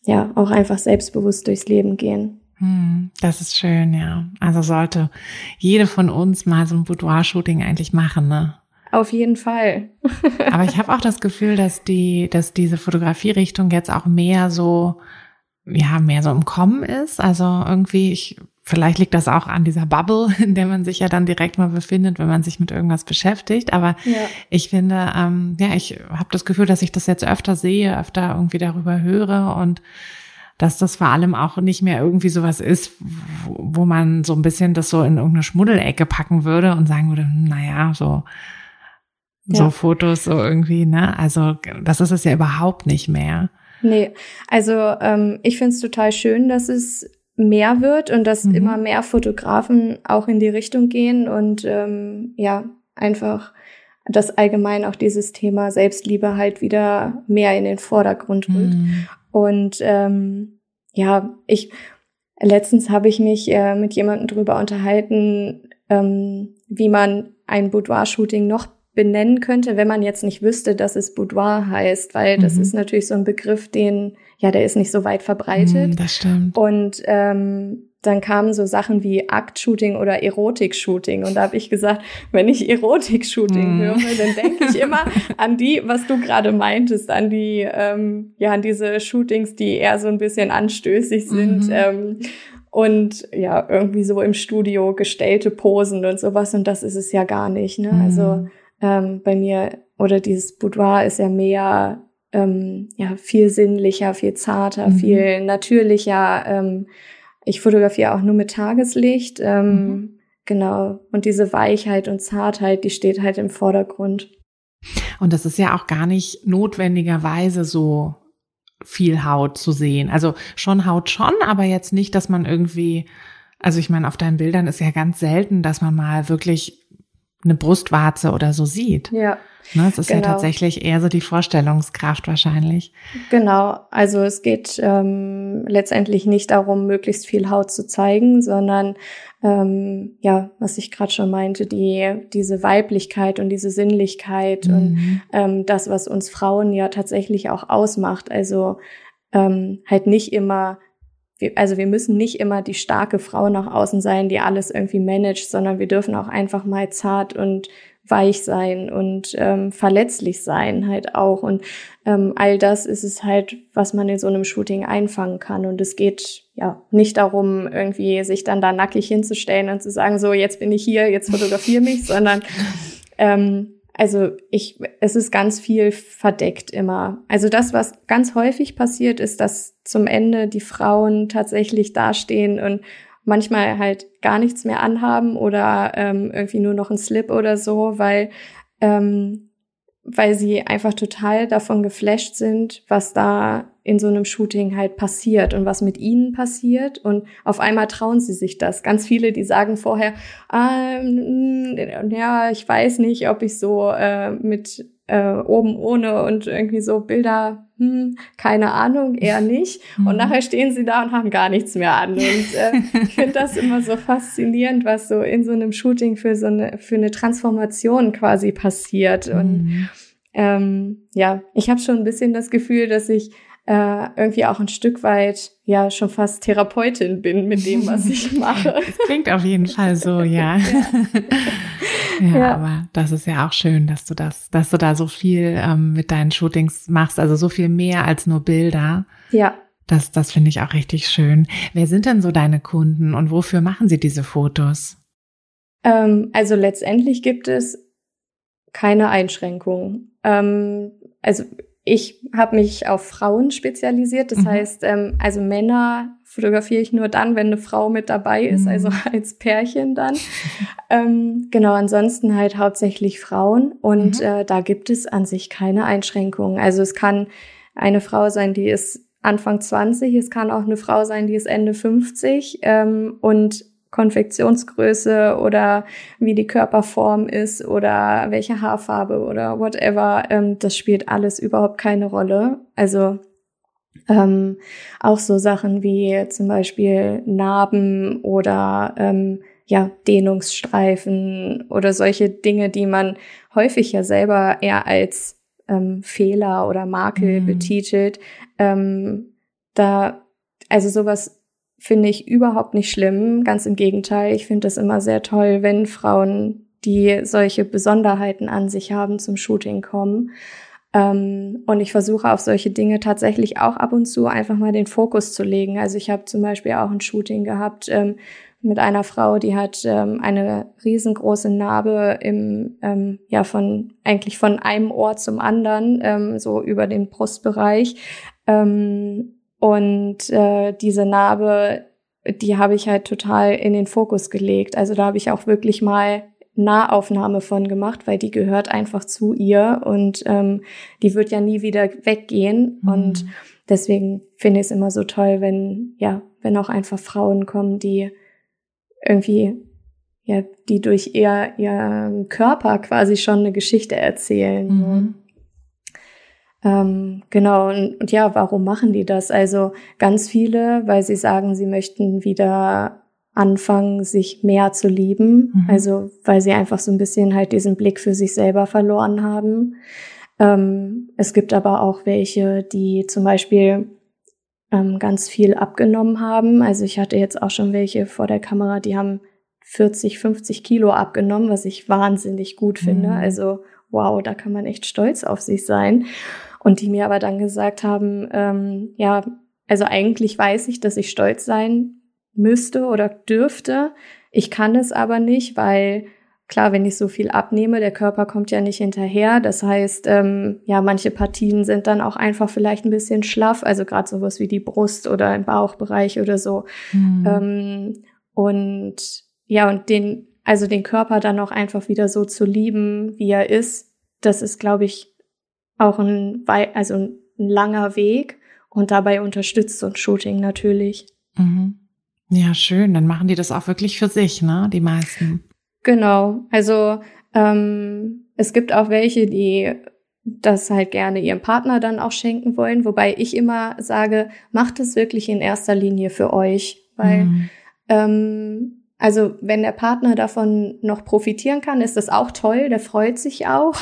ja auch einfach selbstbewusst durchs Leben gehen. Hm, das ist schön, ja. Also sollte jede von uns mal so ein Boudoir-Shooting eigentlich machen, ne? Auf jeden Fall. <laughs> Aber ich habe auch das Gefühl, dass die, dass diese Fotografierichtung jetzt auch mehr so, ja, mehr so im Kommen ist. Also irgendwie, ich Vielleicht liegt das auch an dieser Bubble, <laughs> in der man sich ja dann direkt mal befindet, wenn man sich mit irgendwas beschäftigt. Aber ja. ich finde, ähm, ja, ich habe das Gefühl, dass ich das jetzt öfter sehe, öfter irgendwie darüber höre und dass das vor allem auch nicht mehr irgendwie sowas ist, wo, wo man so ein bisschen das so in irgendeine Schmuddelecke packen würde und sagen würde, hm, naja, so, ja. so Fotos so irgendwie, ne? Also das ist es ja überhaupt nicht mehr. Nee, also ähm, ich finde es total schön, dass es mehr wird und dass mhm. immer mehr Fotografen auch in die Richtung gehen und ähm, ja, einfach dass allgemein auch dieses Thema Selbstliebe halt wieder mehr in den Vordergrund rückt. Mhm. Und ähm, ja, ich letztens habe ich mich äh, mit jemandem drüber unterhalten, ähm, wie man ein Boudoir-Shooting noch benennen könnte, wenn man jetzt nicht wüsste, dass es Boudoir heißt, weil das mhm. ist natürlich so ein Begriff, den, ja, der ist nicht so weit verbreitet. Mhm, das stimmt. Und ähm, dann kamen so Sachen wie Akt-Shooting oder Erotik-Shooting. Und da habe ich gesagt, wenn ich Erotik-Shooting mm. höre, dann denke ich immer an die, was du gerade meintest, an die, ähm, ja, an diese Shootings, die eher so ein bisschen anstößig sind. Mhm. Ähm, und ja, irgendwie so im Studio gestellte Posen und sowas. Und das ist es ja gar nicht. Ne? Also mhm. Also ähm, bei mir oder dieses Boudoir ist ja mehr ähm, ja viel sinnlicher, viel zarter, mhm. viel natürlicher. Ähm, ich fotografiere auch nur mit Tageslicht. Ähm, mhm. Genau. Und diese Weichheit und Zartheit, die steht halt im Vordergrund. Und das ist ja auch gar nicht notwendigerweise so viel Haut zu sehen. Also schon Haut schon, aber jetzt nicht, dass man irgendwie, also ich meine, auf deinen Bildern ist ja ganz selten, dass man mal wirklich eine Brustwarze oder so sieht. Ja. Ne, es ist genau. ja tatsächlich eher so die Vorstellungskraft wahrscheinlich. Genau, also es geht ähm, letztendlich nicht darum, möglichst viel Haut zu zeigen, sondern ähm, ja, was ich gerade schon meinte, die diese Weiblichkeit und diese Sinnlichkeit mhm. und ähm, das, was uns Frauen ja tatsächlich auch ausmacht. Also ähm, halt nicht immer also wir müssen nicht immer die starke Frau nach außen sein, die alles irgendwie managt, sondern wir dürfen auch einfach mal zart und weich sein und ähm, verletzlich sein halt auch. Und ähm, all das ist es halt, was man in so einem Shooting einfangen kann. Und es geht ja nicht darum, irgendwie sich dann da nackig hinzustellen und zu sagen, so jetzt bin ich hier, jetzt fotografiere mich, sondern ähm, also ich, es ist ganz viel verdeckt immer. Also das, was ganz häufig passiert, ist, dass zum Ende die Frauen tatsächlich dastehen und manchmal halt gar nichts mehr anhaben oder ähm, irgendwie nur noch ein Slip oder so, weil ähm, weil sie einfach total davon geflasht sind, was da in so einem Shooting halt passiert und was mit ihnen passiert. Und auf einmal trauen sie sich das. Ganz viele, die sagen vorher, ähm, ja, ich weiß nicht, ob ich so äh, mit äh, oben ohne und irgendwie so Bilder, hm, keine Ahnung, eher <laughs> nicht. Und mhm. nachher stehen sie da und haben gar nichts mehr an. Und äh, <laughs> ich finde das immer so faszinierend, was so in so einem Shooting für so eine, für eine Transformation quasi passiert. Und mhm. ähm, ja, ich habe schon ein bisschen das Gefühl, dass ich äh, irgendwie auch ein Stück weit ja schon fast Therapeutin bin mit dem, was ich <laughs> mache. Das klingt auf jeden Fall so, <laughs> ja. ja. ja. aber das ist ja auch schön, dass du das, dass du da so viel ähm, mit deinen Shootings machst, also so viel mehr als nur Bilder. Ja. Das, das finde ich auch richtig schön. Wer sind denn so deine Kunden und wofür machen sie diese Fotos? Ähm, also letztendlich gibt es keine Einschränkungen. Ähm, also ich habe mich auf Frauen spezialisiert. Das mhm. heißt, ähm, also Männer fotografiere ich nur dann, wenn eine Frau mit dabei ist, mhm. also <laughs> als Pärchen dann. ähm, genau, ansonsten halt hauptsächlich Frauen. Und mhm. äh, da gibt es an sich keine Einschränkungen. Also es kann eine Frau sein, die ist Anfang 20, es kann auch eine Frau sein, die ist Ende 50. Ähm, und Konfektionsgröße oder wie die Körperform ist oder welche Haarfarbe oder whatever, ähm, das spielt alles überhaupt keine Rolle. Also ähm, auch so Sachen wie zum Beispiel Narben oder ähm, ja, Dehnungsstreifen oder solche Dinge, die man häufig ja selber eher als ähm, Fehler oder Makel mhm. betitelt. Ähm, da, also sowas finde ich überhaupt nicht schlimm. Ganz im Gegenteil, ich finde es immer sehr toll, wenn Frauen, die solche Besonderheiten an sich haben, zum Shooting kommen. Ähm, und ich versuche auf solche Dinge tatsächlich auch ab und zu einfach mal den Fokus zu legen. Also ich habe zum Beispiel auch ein Shooting gehabt ähm, mit einer Frau, die hat ähm, eine riesengroße Narbe im, ähm, ja, von, eigentlich von einem Ohr zum anderen, ähm, so über den Brustbereich. Ähm, und äh, diese Narbe, die habe ich halt total in den Fokus gelegt. Also da habe ich auch wirklich mal Nahaufnahme von gemacht, weil die gehört einfach zu ihr und ähm, die wird ja nie wieder weggehen. Mhm. Und deswegen finde ich es immer so toll, wenn, ja, wenn auch einfach Frauen kommen, die irgendwie, ja, die durch ihr, ihren Körper quasi schon eine Geschichte erzählen. Mhm. Ähm, genau, und, und ja, warum machen die das? Also ganz viele, weil sie sagen, sie möchten wieder anfangen, sich mehr zu lieben. Mhm. Also weil sie einfach so ein bisschen halt diesen Blick für sich selber verloren haben. Ähm, es gibt aber auch welche, die zum Beispiel ähm, ganz viel abgenommen haben. Also ich hatte jetzt auch schon welche vor der Kamera, die haben 40, 50 Kilo abgenommen, was ich wahnsinnig gut finde. Mhm. Also wow, da kann man echt stolz auf sich sein. Und die mir aber dann gesagt haben, ähm, ja, also eigentlich weiß ich, dass ich stolz sein müsste oder dürfte. Ich kann es aber nicht, weil klar, wenn ich so viel abnehme, der Körper kommt ja nicht hinterher. Das heißt, ähm, ja, manche Partien sind dann auch einfach vielleicht ein bisschen schlaff, also gerade sowas wie die Brust oder im Bauchbereich oder so. Mhm. Ähm, und ja, und den, also den Körper dann auch einfach wieder so zu lieben, wie er ist, das ist, glaube ich, auch ein, also ein langer Weg. und dabei unterstützt so ein Shooting natürlich. Mhm. Ja, schön. Dann machen die das auch wirklich für sich, ne? Die meisten. Genau. Also ähm, es gibt auch welche, die das halt gerne ihrem Partner dann auch schenken wollen, wobei ich immer sage, macht es wirklich in erster Linie für euch, weil mhm. ähm, also wenn der Partner davon noch profitieren kann, ist das auch toll, der freut sich auch.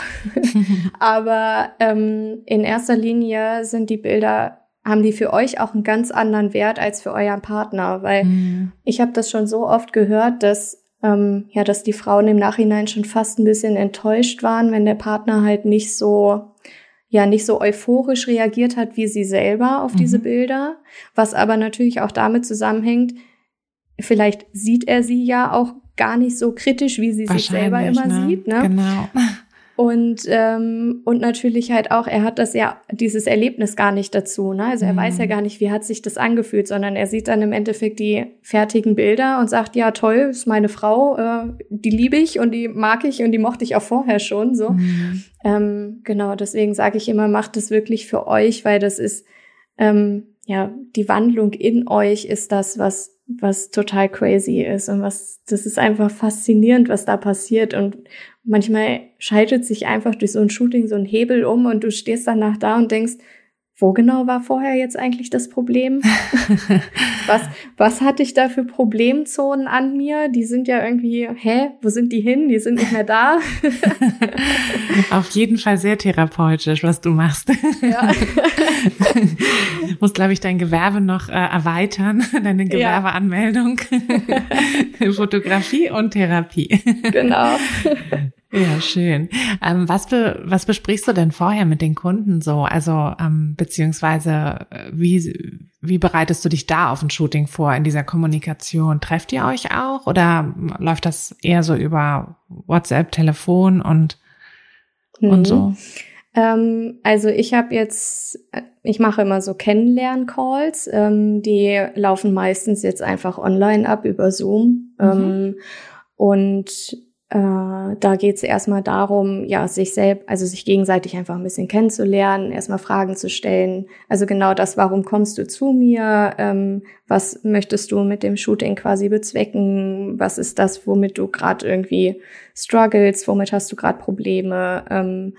<laughs> Aber ähm, in erster Linie sind die Bilder, haben die für euch auch einen ganz anderen Wert als für euren Partner, weil mhm. ich habe das schon so oft gehört, dass ähm, ja, dass die Frauen im Nachhinein schon fast ein bisschen enttäuscht waren, wenn der Partner halt nicht so ja nicht so euphorisch reagiert hat wie sie selber auf mhm. diese Bilder, was aber natürlich auch damit zusammenhängt, vielleicht sieht er sie ja auch gar nicht so kritisch, wie sie sich selber immer ne? sieht. Ne? Genau. Und, ähm, und natürlich halt auch, er hat das ja, dieses Erlebnis gar nicht dazu. Ne? Also er mhm. weiß ja gar nicht, wie hat sich das angefühlt, sondern er sieht dann im Endeffekt die fertigen Bilder und sagt, ja toll, ist meine Frau, äh, die liebe ich und die mag ich und die mochte ich auch vorher schon. So. Mhm. Ähm, genau, deswegen sage ich immer, macht es wirklich für euch, weil das ist, ähm, ja, die Wandlung in euch ist das, was was total crazy ist und was, das ist einfach faszinierend, was da passiert. Und manchmal schaltet sich einfach durch so ein Shooting so ein Hebel um und du stehst danach da und denkst, wo genau war vorher jetzt eigentlich das Problem? <laughs> was, was hatte ich da für Problemzonen an mir? Die sind ja irgendwie, hä, wo sind die hin? Die sind nicht mehr da. <laughs> Auf jeden Fall sehr therapeutisch, was du machst. Ja. <laughs> Muss, glaube ich, dein Gewerbe noch äh, erweitern, deine Gewerbeanmeldung. Fotografie und Therapie. Genau. Ja, schön. Ähm, was, be, was besprichst du denn vorher mit den Kunden so? Also, ähm, beziehungsweise, äh, wie, wie bereitest du dich da auf ein Shooting vor in dieser Kommunikation? Trefft ihr euch auch oder läuft das eher so über WhatsApp, Telefon und, mhm. und so? Ähm, also ich habe jetzt, ich mache immer so Kennenlern-Calls, ähm, die laufen meistens jetzt einfach online ab über Zoom. Mhm. Ähm, und äh, da geht es erstmal darum, ja, sich selbst, also sich gegenseitig einfach ein bisschen kennenzulernen, erstmal Fragen zu stellen. Also genau das, warum kommst du zu mir? Ähm, was möchtest du mit dem Shooting quasi bezwecken? Was ist das, womit du gerade irgendwie struggles? Womit hast du gerade Probleme? Ähm,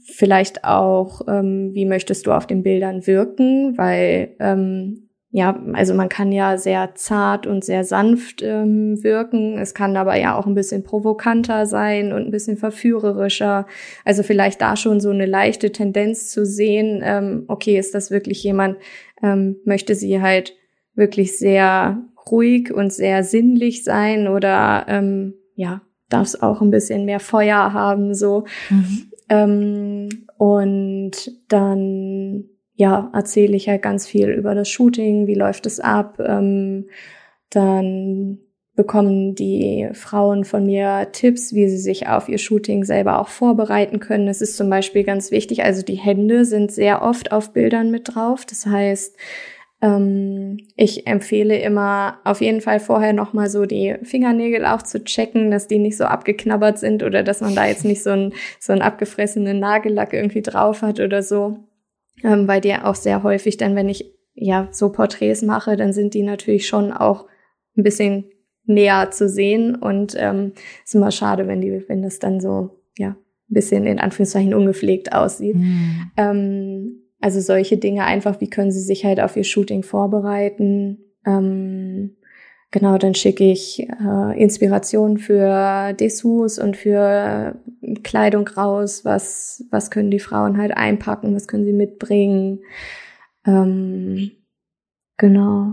vielleicht auch, ähm, wie möchtest du auf den Bildern wirken? Weil ähm, ja, also man kann ja sehr zart und sehr sanft ähm, wirken. Es kann aber ja auch ein bisschen provokanter sein und ein bisschen verführerischer. Also vielleicht da schon so eine leichte Tendenz zu sehen, ähm, okay, ist das wirklich jemand, ähm, möchte sie halt wirklich sehr ruhig und sehr sinnlich sein oder ähm, ja, darf es auch ein bisschen mehr Feuer haben, so. Mhm. Ähm, und dann ja, erzähle ich halt ganz viel über das Shooting, wie läuft es ab. Ähm, dann bekommen die Frauen von mir Tipps, wie sie sich auf ihr Shooting selber auch vorbereiten können. Das ist zum Beispiel ganz wichtig. Also die Hände sind sehr oft auf Bildern mit drauf. Das heißt, ähm, ich empfehle immer auf jeden Fall vorher nochmal so die Fingernägel auch zu checken, dass die nicht so abgeknabbert sind oder dass man da jetzt nicht so ein so ein abgefressenen Nagellack irgendwie drauf hat oder so ähm, weil die auch sehr häufig dann, wenn ich ja so Porträts mache, dann sind die natürlich schon auch ein bisschen näher zu sehen und ähm, ist immer schade, wenn die, wenn das dann so ja ein bisschen in Anführungszeichen ungepflegt aussieht. Mhm. Ähm, also solche Dinge einfach, wie können sie sich halt auf ihr Shooting vorbereiten? Ähm, Genau, dann schicke ich äh, Inspiration für Dessous und für Kleidung raus. Was, was können die Frauen halt einpacken? Was können sie mitbringen? Ähm, genau.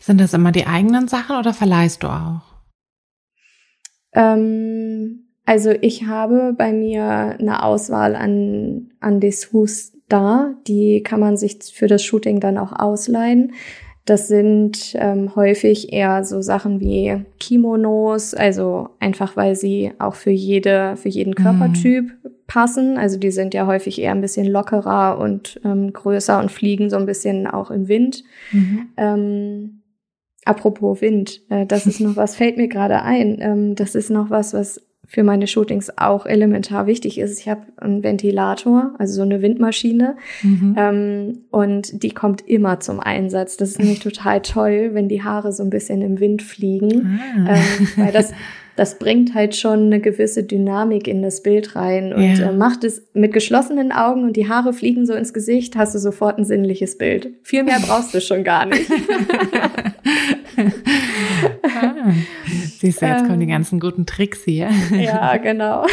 Sind das immer die eigenen Sachen oder verleihst du auch? Ähm, also ich habe bei mir eine Auswahl an, an Dessous da. Die kann man sich für das Shooting dann auch ausleihen. Das sind ähm, häufig eher so Sachen wie Kimonos, also einfach weil sie auch für jede, für jeden Körpertyp mhm. passen. Also die sind ja häufig eher ein bisschen lockerer und ähm, größer und fliegen so ein bisschen auch im Wind. Mhm. Ähm, apropos Wind, äh, das ist noch was, fällt mir gerade ein. Ähm, das ist noch was, was für meine Shootings auch elementar wichtig ist. Ich habe einen Ventilator, also so eine Windmaschine, mhm. ähm, und die kommt immer zum Einsatz. Das ist nämlich total toll, wenn die Haare so ein bisschen im Wind fliegen, ah. ähm, weil das das bringt halt schon eine gewisse Dynamik in das Bild rein und ja. äh, macht es mit geschlossenen Augen und die Haare fliegen so ins Gesicht, hast du sofort ein sinnliches Bild. Viel mehr brauchst du schon gar nicht. <laughs> siehst du, jetzt kommen die ähm. ganzen guten Tricks hier. <laughs> ja, genau.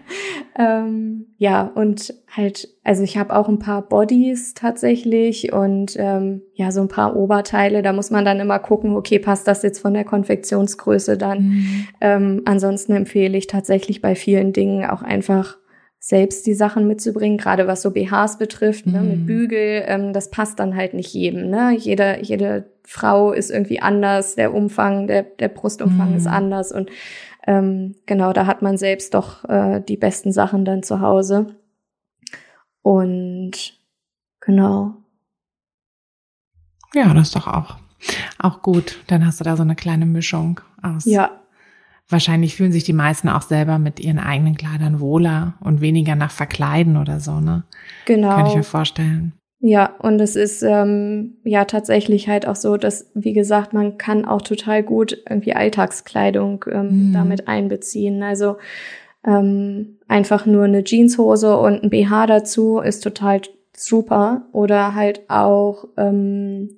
<laughs> ähm, ja, und halt, also ich habe auch ein paar Bodies tatsächlich und ähm, ja, so ein paar Oberteile. Da muss man dann immer gucken, okay, passt das jetzt von der Konfektionsgröße dann? Mhm. Ähm, ansonsten empfehle ich tatsächlich bei vielen Dingen auch einfach selbst die Sachen mitzubringen, gerade was so BHs betrifft, mhm. ne, mit mhm. Bügel, ähm, das passt dann halt nicht jedem. Ne? Jede, jede Frau ist irgendwie anders, der Umfang, der, der Brustumfang mhm. ist anders und ähm, genau, da hat man selbst doch äh, die besten Sachen dann zu Hause. Und genau. Ja, das ist doch auch, auch gut. Dann hast du da so eine kleine Mischung aus. Ja. Wahrscheinlich fühlen sich die meisten auch selber mit ihren eigenen Kleidern wohler und weniger nach Verkleiden oder so, ne? Genau. Kann ich mir vorstellen. Ja, und es ist ähm, ja tatsächlich halt auch so, dass, wie gesagt, man kann auch total gut irgendwie Alltagskleidung ähm, mhm. damit einbeziehen. Also ähm, einfach nur eine Jeanshose und ein BH dazu ist total super. Oder halt auch ähm,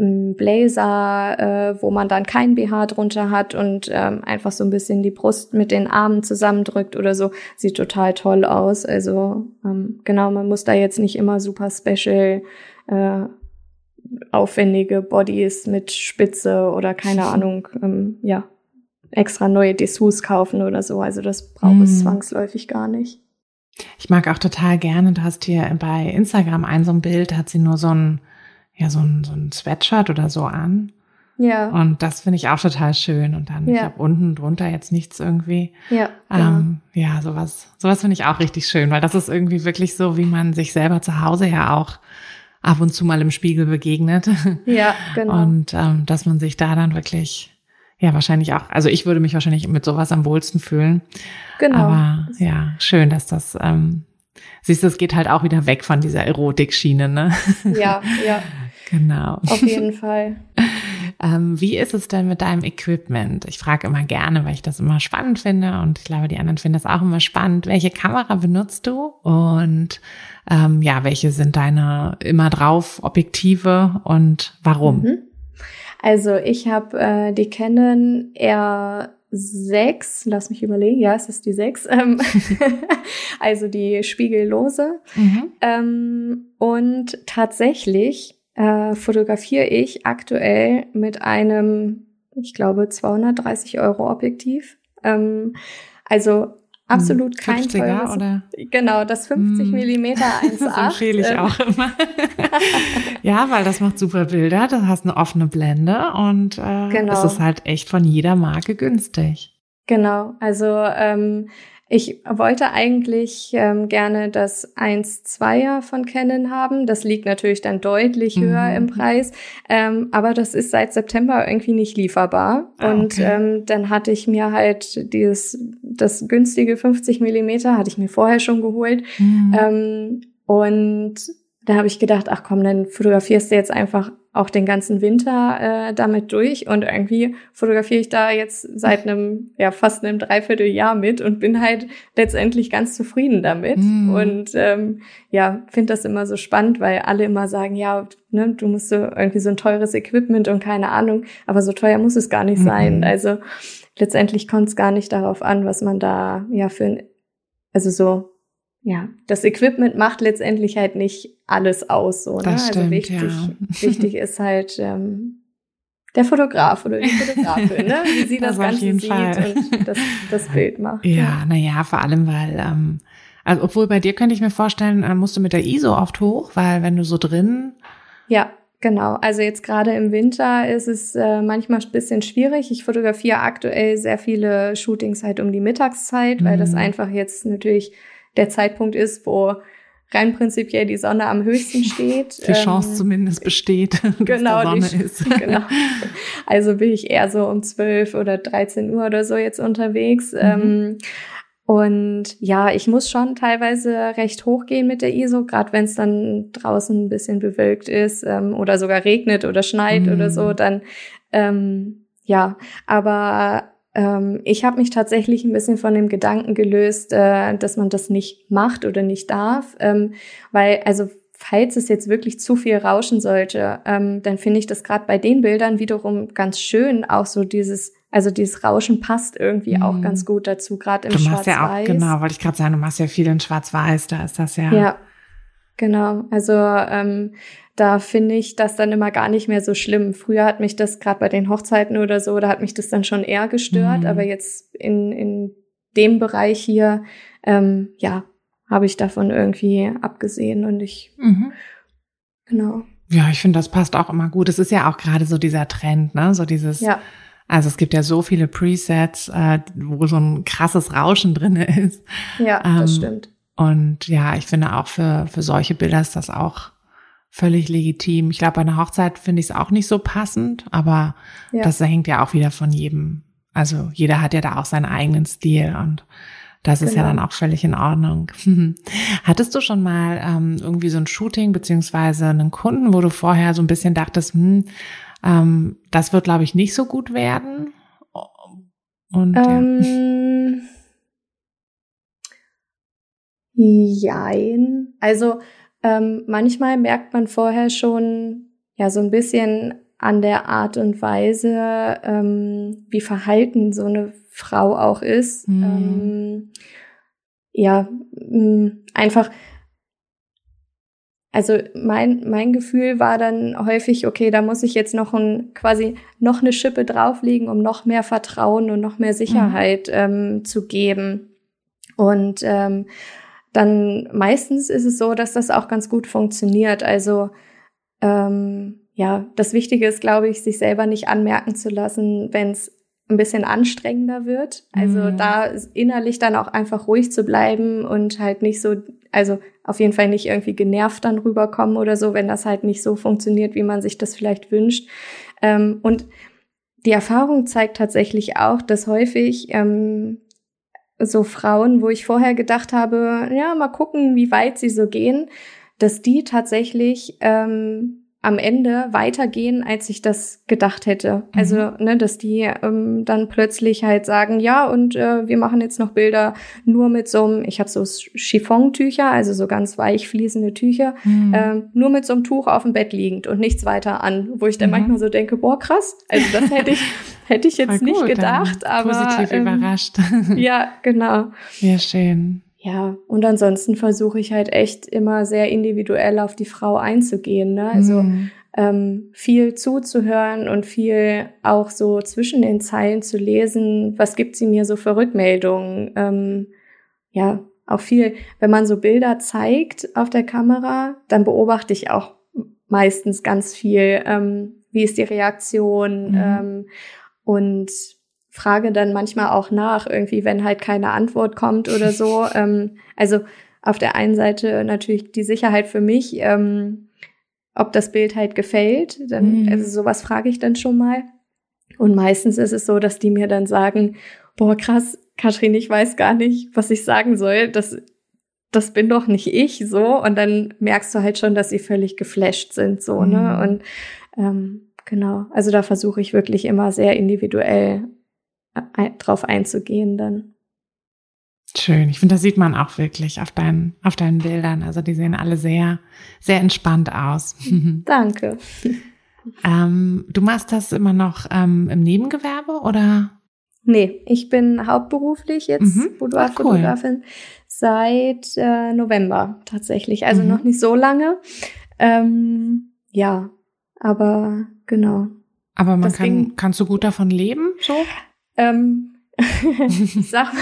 Blazer, äh, wo man dann kein BH drunter hat und ähm, einfach so ein bisschen die Brust mit den Armen zusammendrückt oder so. Sieht total toll aus. Also ähm, genau, man muss da jetzt nicht immer super special äh, aufwendige Bodies mit Spitze oder keine <laughs> Ahnung, ähm, ja, extra neue Dessous kaufen oder so. Also das braucht mm. es mhm. zwangsläufig gar nicht. Ich mag auch total gerne, du hast hier bei Instagram ein so ein Bild, hat sie nur so ein ja so ein, so ein Sweatshirt oder so an. Ja. Und das finde ich auch total schön. Und dann, ja. ich habe unten drunter jetzt nichts irgendwie. Ja. Ähm, genau. ja, sowas, sowas finde ich auch richtig schön, weil das ist irgendwie wirklich so, wie man sich selber zu Hause ja auch ab und zu mal im Spiegel begegnet. <laughs> Ja, genau. Und ähm, dass man sich da dann wirklich, ja, wahrscheinlich auch, also ich würde mich wahrscheinlich mit sowas am wohlsten fühlen. Genau. Aber ja, schön, dass das, ähm, siehst du, es geht halt auch wieder weg von dieser Erotik-Schiene, ne? Ja, ja. <laughs> Genau. Auf jeden Fall. <laughs> ähm, wie ist es denn mit deinem Equipment? Ich frage immer gerne, weil ich das immer spannend finde und ich glaube, die anderen finden das auch immer spannend. Welche Kamera benutzt du und ähm, ja, welche sind deine immer drauf Objektive und warum? Mhm. Also ich habe äh, die Canon R6, lass mich überlegen, ja, es ist die 6, ähm, <laughs> <laughs> also die spiegellose. Mhm. Ähm, und tatsächlich äh, fotografiere ich aktuell mit einem, ich glaube, 230 Euro Objektiv. Ähm, also absolut hm, kein 50er, teures. Oder? Genau, das 50 mm. Millimeter 1,8. das empfehle ich auch immer. <laughs> ja, weil das macht super Bilder. Du hast eine offene Blende und äh, genau. es ist halt echt von jeder Marke günstig. Genau, also ähm, ich wollte eigentlich ähm, gerne das 1.2er von Canon haben. Das liegt natürlich dann deutlich höher mhm. im Preis. Ähm, aber das ist seit September irgendwie nicht lieferbar. Ah, und okay. ähm, dann hatte ich mir halt dieses, das günstige 50 Millimeter hatte ich mir vorher schon geholt. Mhm. Ähm, und da habe ich gedacht, ach komm, dann fotografierst du jetzt einfach auch den ganzen Winter äh, damit durch und irgendwie fotografiere ich da jetzt seit einem, ja, fast einem Dreivierteljahr mit und bin halt letztendlich ganz zufrieden damit. Mm. Und ähm, ja, finde das immer so spannend, weil alle immer sagen, ja, ne, du musst so irgendwie so ein teures Equipment und keine Ahnung, aber so teuer muss es gar nicht mm sein. Also letztendlich kommt es gar nicht darauf an, was man da ja für ein, also so ja, das Equipment macht letztendlich halt nicht alles aus. So, ne? Das also stimmt, wichtig, ja. wichtig ist halt ähm, der Fotograf oder die Fotografin, ne? wie sie das, das Ganze sieht Fall. und das, das Bild macht. Ja, ja. naja, vor allem, weil, ähm, also obwohl bei dir könnte ich mir vorstellen, äh, musst du mit der ISO oft hoch, weil wenn du so drin. Ja, Genau, also jetzt gerade im Winter ist es äh, manchmal ein bisschen schwierig. Ich fotografiere aktuell sehr viele Shootings halt um die Mittagszeit, mhm. weil das mhm. einfach jetzt natürlich der Zeitpunkt ist, wo rein prinzipiell die Sonne am höchsten steht. Die Chance ähm, zumindest besteht, <laughs> genau, dass Sonne ist. <laughs> genau. Also bin ich eher so um 12 oder 13 Uhr oder so jetzt unterwegs. Mhm. Ähm, und ja, ich muss schon teilweise recht hoch gehen mit der ISO, gerade wenn es dann draußen ein bisschen bewölkt ist ähm, oder sogar regnet oder schneit mhm. oder so, dann ähm, ja, aber ähm, ich habe mich tatsächlich ein bisschen von dem Gedanken gelöst, äh, dass man das nicht macht oder nicht darf, ähm, weil also falls es jetzt wirklich zu viel rauschen sollte, ähm, dann finde ich das gerade bei den Bildern wiederum ganz schön, auch so dieses, also dieses Rauschen passt irgendwie mm. auch mhm. ganz gut dazu, gerade im Schwarz-Weiß. Du machst ja auch, genau, wollte ich gerade sagen, du machst ja viel in Schwarz-Weiß, da ist das ja. Ja, genau. Also ähm, da finde ich das dann immer gar nicht mehr so schlimm. Früher hat mich das gerade bei den Hochzeiten oder so, da hat mich das dann schon eher gestört, mm. aber jetzt in, in dem Bereich hier, ähm, ja, habe ich davon irgendwie abgesehen und ich, mhm. genau. Ja, ich finde, das passt auch immer gut. Es ist ja auch gerade so dieser Trend, ne? So dieses, ja. also es gibt ja so viele Presets, äh, wo so ein krasses Rauschen drinne ist. Ja, ähm, das stimmt. Und ja, ich finde auch für, für solche Bilder ist das auch völlig legitim. Ich glaube, bei einer Hochzeit finde ich es auch nicht so passend, aber ja. das hängt ja auch wieder von jedem. Also jeder hat ja da auch seinen eigenen Stil und das ist genau. ja dann auch völlig in Ordnung. <laughs> Hattest du schon mal ähm, irgendwie so ein Shooting beziehungsweise einen Kunden, wo du vorher so ein bisschen dachtest, hm, ähm, das wird, glaube ich, nicht so gut werden? Und ähm, ja. <laughs> Jein. Also ähm, manchmal merkt man vorher schon ja so ein bisschen an der Art und Weise, ähm, wie verhalten so eine Frau auch ist. Mhm. Ähm, ja, mh, einfach, also mein, mein Gefühl war dann häufig, okay, da muss ich jetzt noch ein, quasi noch eine Schippe drauflegen, um noch mehr Vertrauen und noch mehr Sicherheit mhm. ähm, zu geben. Und ähm, dann meistens ist es so, dass das auch ganz gut funktioniert. Also ähm, ja, das Wichtige ist, glaube ich, sich selber nicht anmerken zu lassen, wenn es ein bisschen anstrengender wird. Also mhm. da innerlich dann auch einfach ruhig zu bleiben und halt nicht so, also auf jeden Fall nicht irgendwie genervt dann rüberkommen oder so, wenn das halt nicht so funktioniert, wie man sich das vielleicht wünscht. Ähm, und die Erfahrung zeigt tatsächlich auch, dass häufig ähm, so Frauen, wo ich vorher gedacht habe, ja, mal gucken, wie weit sie so gehen, dass die tatsächlich ähm, am Ende weitergehen, als ich das gedacht hätte. Mhm. Also, ne, dass die ähm, dann plötzlich halt sagen, ja, und äh, wir machen jetzt noch Bilder nur mit so einem, ich habe so Chiffontücher, also so ganz weich fließende Tücher, mhm. äh, nur mit so einem Tuch auf dem Bett liegend und nichts weiter an, wo ich dann mhm. manchmal so denke, boah, krass, also das <laughs> hätte ich, hätte ich jetzt nicht gedacht, aber positiv ähm, überrascht. <laughs> ja, genau. Ja, schön. Ja, und ansonsten versuche ich halt echt immer sehr individuell auf die Frau einzugehen. Ne? Also mhm. ähm, viel zuzuhören und viel auch so zwischen den Zeilen zu lesen, was gibt sie mir so für Rückmeldungen. Ähm, ja, auch viel, wenn man so Bilder zeigt auf der Kamera, dann beobachte ich auch meistens ganz viel, ähm, wie ist die Reaktion mhm. ähm, und frage dann manchmal auch nach, irgendwie, wenn halt keine Antwort kommt oder so. <laughs> ähm, also auf der einen Seite natürlich die Sicherheit für mich, ähm, ob das Bild halt gefällt. Dann, mhm. Also sowas frage ich dann schon mal. Und meistens ist es so, dass die mir dann sagen, boah, krass, Katrin, ich weiß gar nicht, was ich sagen soll. Das, das bin doch nicht ich, so. Und dann merkst du halt schon, dass sie völlig geflasht sind, so, ne? mhm. ne? Und ähm, genau, also da versuche ich wirklich immer sehr individuell drauf einzugehen dann. Schön. Ich finde, das sieht man auch wirklich auf deinen, auf deinen Bildern. Also die sehen alle sehr, sehr entspannt aus. <laughs> Danke. ähm, du machst das immer noch ähm, im Nebengewerbe oder? Nee, ich bin hauptberuflich jetzt mhm. Boudoir-Fotografin cool. seit äh, November tatsächlich. Also mhm. noch nicht so lange. Ähm, ja, aber genau. Aber man Deswegen, kann, kannst du gut davon leben, so? Ähm, <laughs> ich, sag,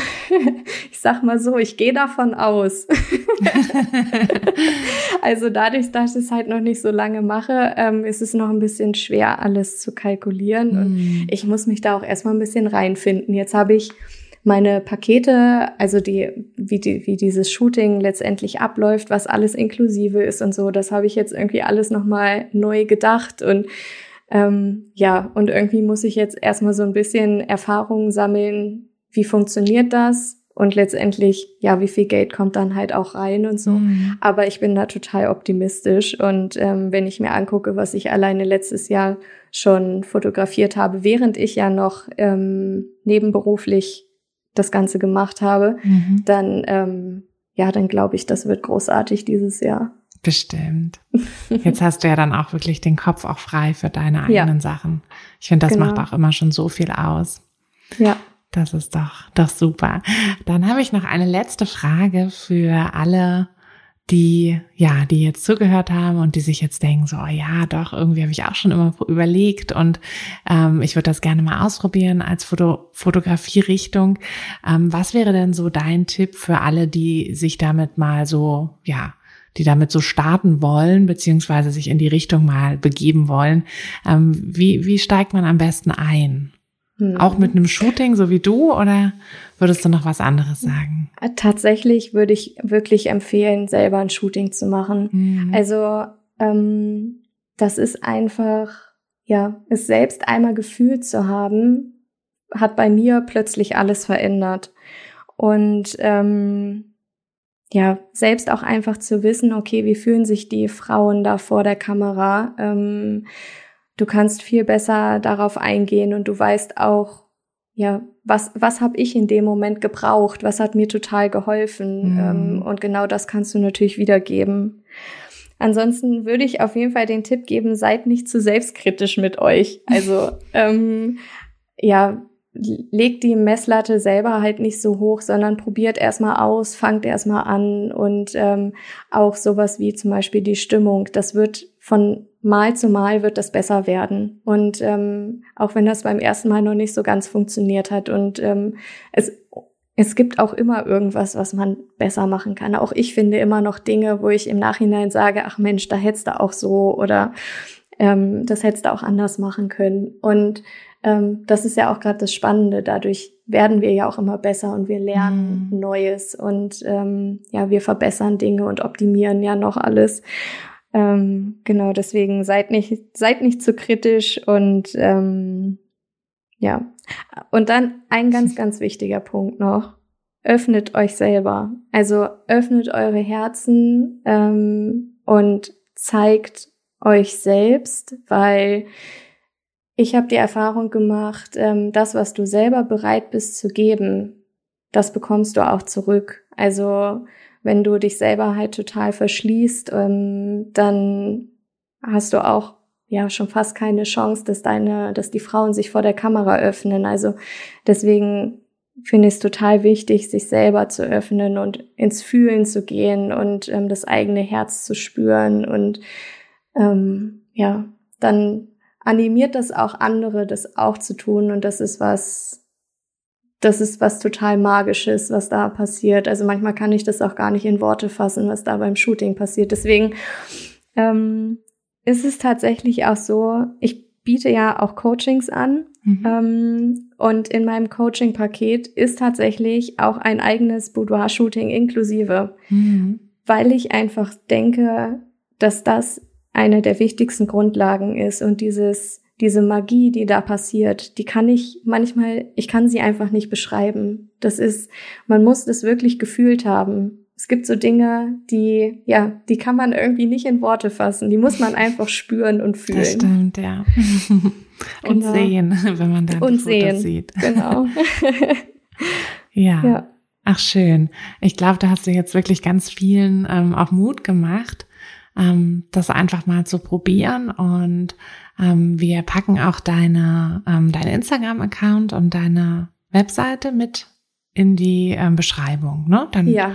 <laughs> ich sag mal so, ich gehe davon aus. <laughs> also dadurch, dass ich es halt noch nicht so lange mache, ähm, ist es noch ein bisschen schwer, alles zu kalkulieren. Mm. Und ich muss mich da auch erstmal ein bisschen reinfinden. Jetzt habe ich meine Pakete, also die wie, die, wie dieses Shooting letztendlich abläuft, was alles inklusive ist und so, das habe ich jetzt irgendwie alles nochmal neu gedacht und ähm, ja, und irgendwie muss ich jetzt erstmal so ein bisschen Erfahrungen sammeln, wie funktioniert das? Und letztendlich, ja, wie viel Geld kommt dann halt auch rein und so. Mhm. Aber ich bin da total optimistisch. Und ähm, wenn ich mir angucke, was ich alleine letztes Jahr schon fotografiert habe, während ich ja noch ähm, nebenberuflich das Ganze gemacht habe, mhm. dann, ähm, ja, dann glaube ich, das wird großartig dieses Jahr. Bestimmt. <laughs> Jetzt hast du ja dann auch wirklich den Kopf auch frei für deine eigenen ja. Sachen. Ich finde, das genau. macht auch immer schon so viel aus. Ja. Das ist doch, doch super. Dann habe ich noch eine letzte Frage für alle, die, ja, die jetzt zugehört haben und die sich jetzt denken, so, oh ja, doch, irgendwie habe ich auch schon immer überlegt und ähm, ich würde das gerne mal ausprobieren als Foto Fotografierichtung. Ähm, was wäre denn so dein Tipp für alle, die sich damit mal so, ja, die damit so starten wollen, beziehungsweise sich in die Richtung mal begeben wollen? Ähm, wie, wie steigt man am besten ein? Hm. Auch mit einem Shooting, so wie du, oder würdest du noch was anderes sagen? Tatsächlich würde ich wirklich empfehlen, selber ein Shooting zu machen. Mhm. Also ähm, das ist einfach, ja, es selbst einmal gefühlt zu haben, hat bei mir plötzlich alles verändert. Und ähm, ja, selbst auch einfach zu wissen, okay, wie fühlen sich die Frauen da vor der Kamera? Ähm, du kannst viel besser darauf eingehen und du weißt auch, ja, was, was habe ich in dem Moment gebraucht, was hat mir total geholfen. Mhm. Ähm, und genau das kannst du natürlich wiedergeben. Ansonsten würde ich auf jeden Fall den Tipp geben, seid nicht zu selbstkritisch mit euch. Also <laughs> ähm, ja, legt die Messlatte selber halt nicht so hoch, sondern probiert erstmal aus, fangt erstmal an und ähm, auch sowas wie zum Beispiel die Stimmung. Das wird von Mal zu Mal wird das besser werden. Und ähm, auch wenn das beim ersten Mal noch nicht so ganz funktioniert hat. Und ähm, es, es gibt auch immer irgendwas, was man besser machen kann. Auch ich finde immer noch Dinge, wo ich im Nachhinein sage, ach Mensch, da hättest du auch so oder ähm, das hättest du auch anders machen können. Und ähm, das ist ja auch gerade das Spannende. Dadurch werden wir ja auch immer besser und wir lernen mhm. Neues und ähm, ja, wir verbessern Dinge und optimieren ja noch alles. Ähm, genau, deswegen seid nicht, seid nicht zu kritisch und ähm, ja. Und dann ein ganz, <laughs> ganz wichtiger Punkt noch. Öffnet euch selber. Also öffnet eure Herzen ähm, und zeigt euch selbst, weil ich habe die Erfahrung gemacht, ähm, das, was du selber bereit bist zu geben, das bekommst du auch zurück. Also wenn du dich selber halt total verschließt, ähm, dann hast du auch ja schon fast keine Chance, dass deine, dass die Frauen sich vor der Kamera öffnen. Also deswegen finde ich es total wichtig, sich selber zu öffnen und ins Fühlen zu gehen und ähm, das eigene Herz zu spüren und ähm, ja, dann animiert das auch andere, das auch zu tun und das ist was, das ist was total Magisches, was da passiert. Also manchmal kann ich das auch gar nicht in Worte fassen, was da beim Shooting passiert. Deswegen ähm, ist es tatsächlich auch so, ich biete ja auch Coachings an. Mhm. Ähm, und in meinem Coaching-Paket ist tatsächlich auch ein eigenes Boudoir-Shooting inklusive, mhm. weil ich einfach denke, dass das eine der wichtigsten Grundlagen ist und dieses diese Magie, die da passiert, die kann ich manchmal, ich kann sie einfach nicht beschreiben. Das ist, man muss das wirklich gefühlt haben. Es gibt so Dinge, die, ja, die kann man irgendwie nicht in Worte fassen. Die muss man einfach <laughs> spüren und fühlen. Das stimmt, ja. <laughs> und genau. sehen, wenn man dann und sehen. sieht. Genau. <laughs> ja. ja. Ach schön. Ich glaube, da hast du jetzt wirklich ganz vielen ähm, auch Mut gemacht, ähm, das einfach mal zu probieren und ähm, wir packen auch deine, ähm, deine Instagram-Account und deine Webseite mit in die ähm, Beschreibung. Ne? Dann ja.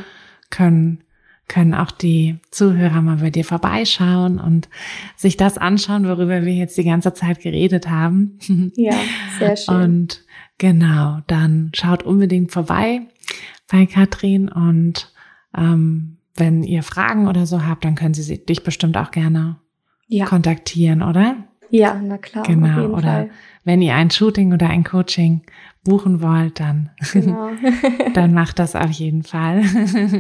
können, können auch die Zuhörer mal bei dir vorbeischauen und sich das anschauen, worüber wir jetzt die ganze Zeit geredet haben. <laughs> Ja, sehr schön. Und genau, dann schaut unbedingt vorbei bei Katrin und ähm, wenn ihr Fragen oder so habt, dann können sie dich bestimmt auch gerne ja. kontaktieren, oder? Ja, na klar. Genau. Oder Fall. wenn ihr ein Shooting oder ein Coaching buchen wollt, dann, genau. <laughs> <laughs> dann macht das auf jeden Fall.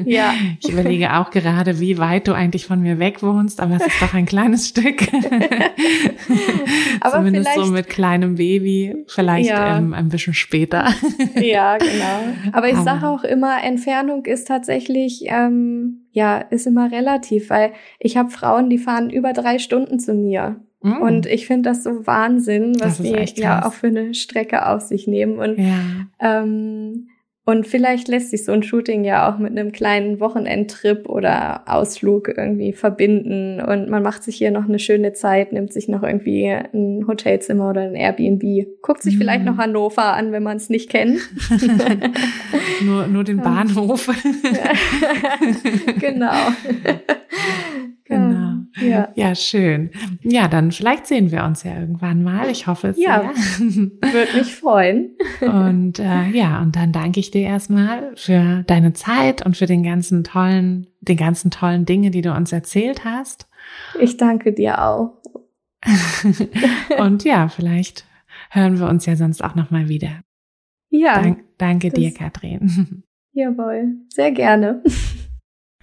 Ja. Ich überlege auch gerade, wie weit du eigentlich von mir weg wohnst, aber es ist doch ein kleines Stück. <laughs> aber Zumindest so mit kleinem Baby, vielleicht ja. ähm, ein bisschen später. ja, genau. Aber ich sage auch immer, Entfernung ist tatsächlich, ähm, ja, ist immer relativ, weil ich habe Frauen, die fahren über drei Stunden zu mir. Mm. Und ich finde das so Wahnsinn, was die ja auch für eine Strecke auf sich nehmen. Und, ja. ähm, und vielleicht lässt sich so ein Shooting ja auch mit einem kleinen Wochenendtrip oder Ausflug irgendwie verbinden. Und man macht sich hier noch eine schöne Zeit, nimmt sich noch irgendwie ein Hotelzimmer oder ein Airbnb, guckt sich mm. vielleicht noch Hannover an, wenn man es nicht kennt. <laughs> nur, nur den Bahnhof. <laughs> genau. <laughs> Genau. Ja. <laughs> ja, schön. Ja, dann vielleicht sehen wir uns ja irgendwann mal. Ich hoffe es ja. <laughs> Würde mich freuen. Und äh, ja, und dann danke ich dir erstmal für deine Zeit und für den ganzen tollen, den ganzen tollen Dinge, die du uns erzählt hast. Ich danke dir auch. <laughs> und ja, vielleicht hören wir uns ja sonst auch noch mal wieder. Ja. Dank, danke dir, Katrin. Jawohl, sehr gerne.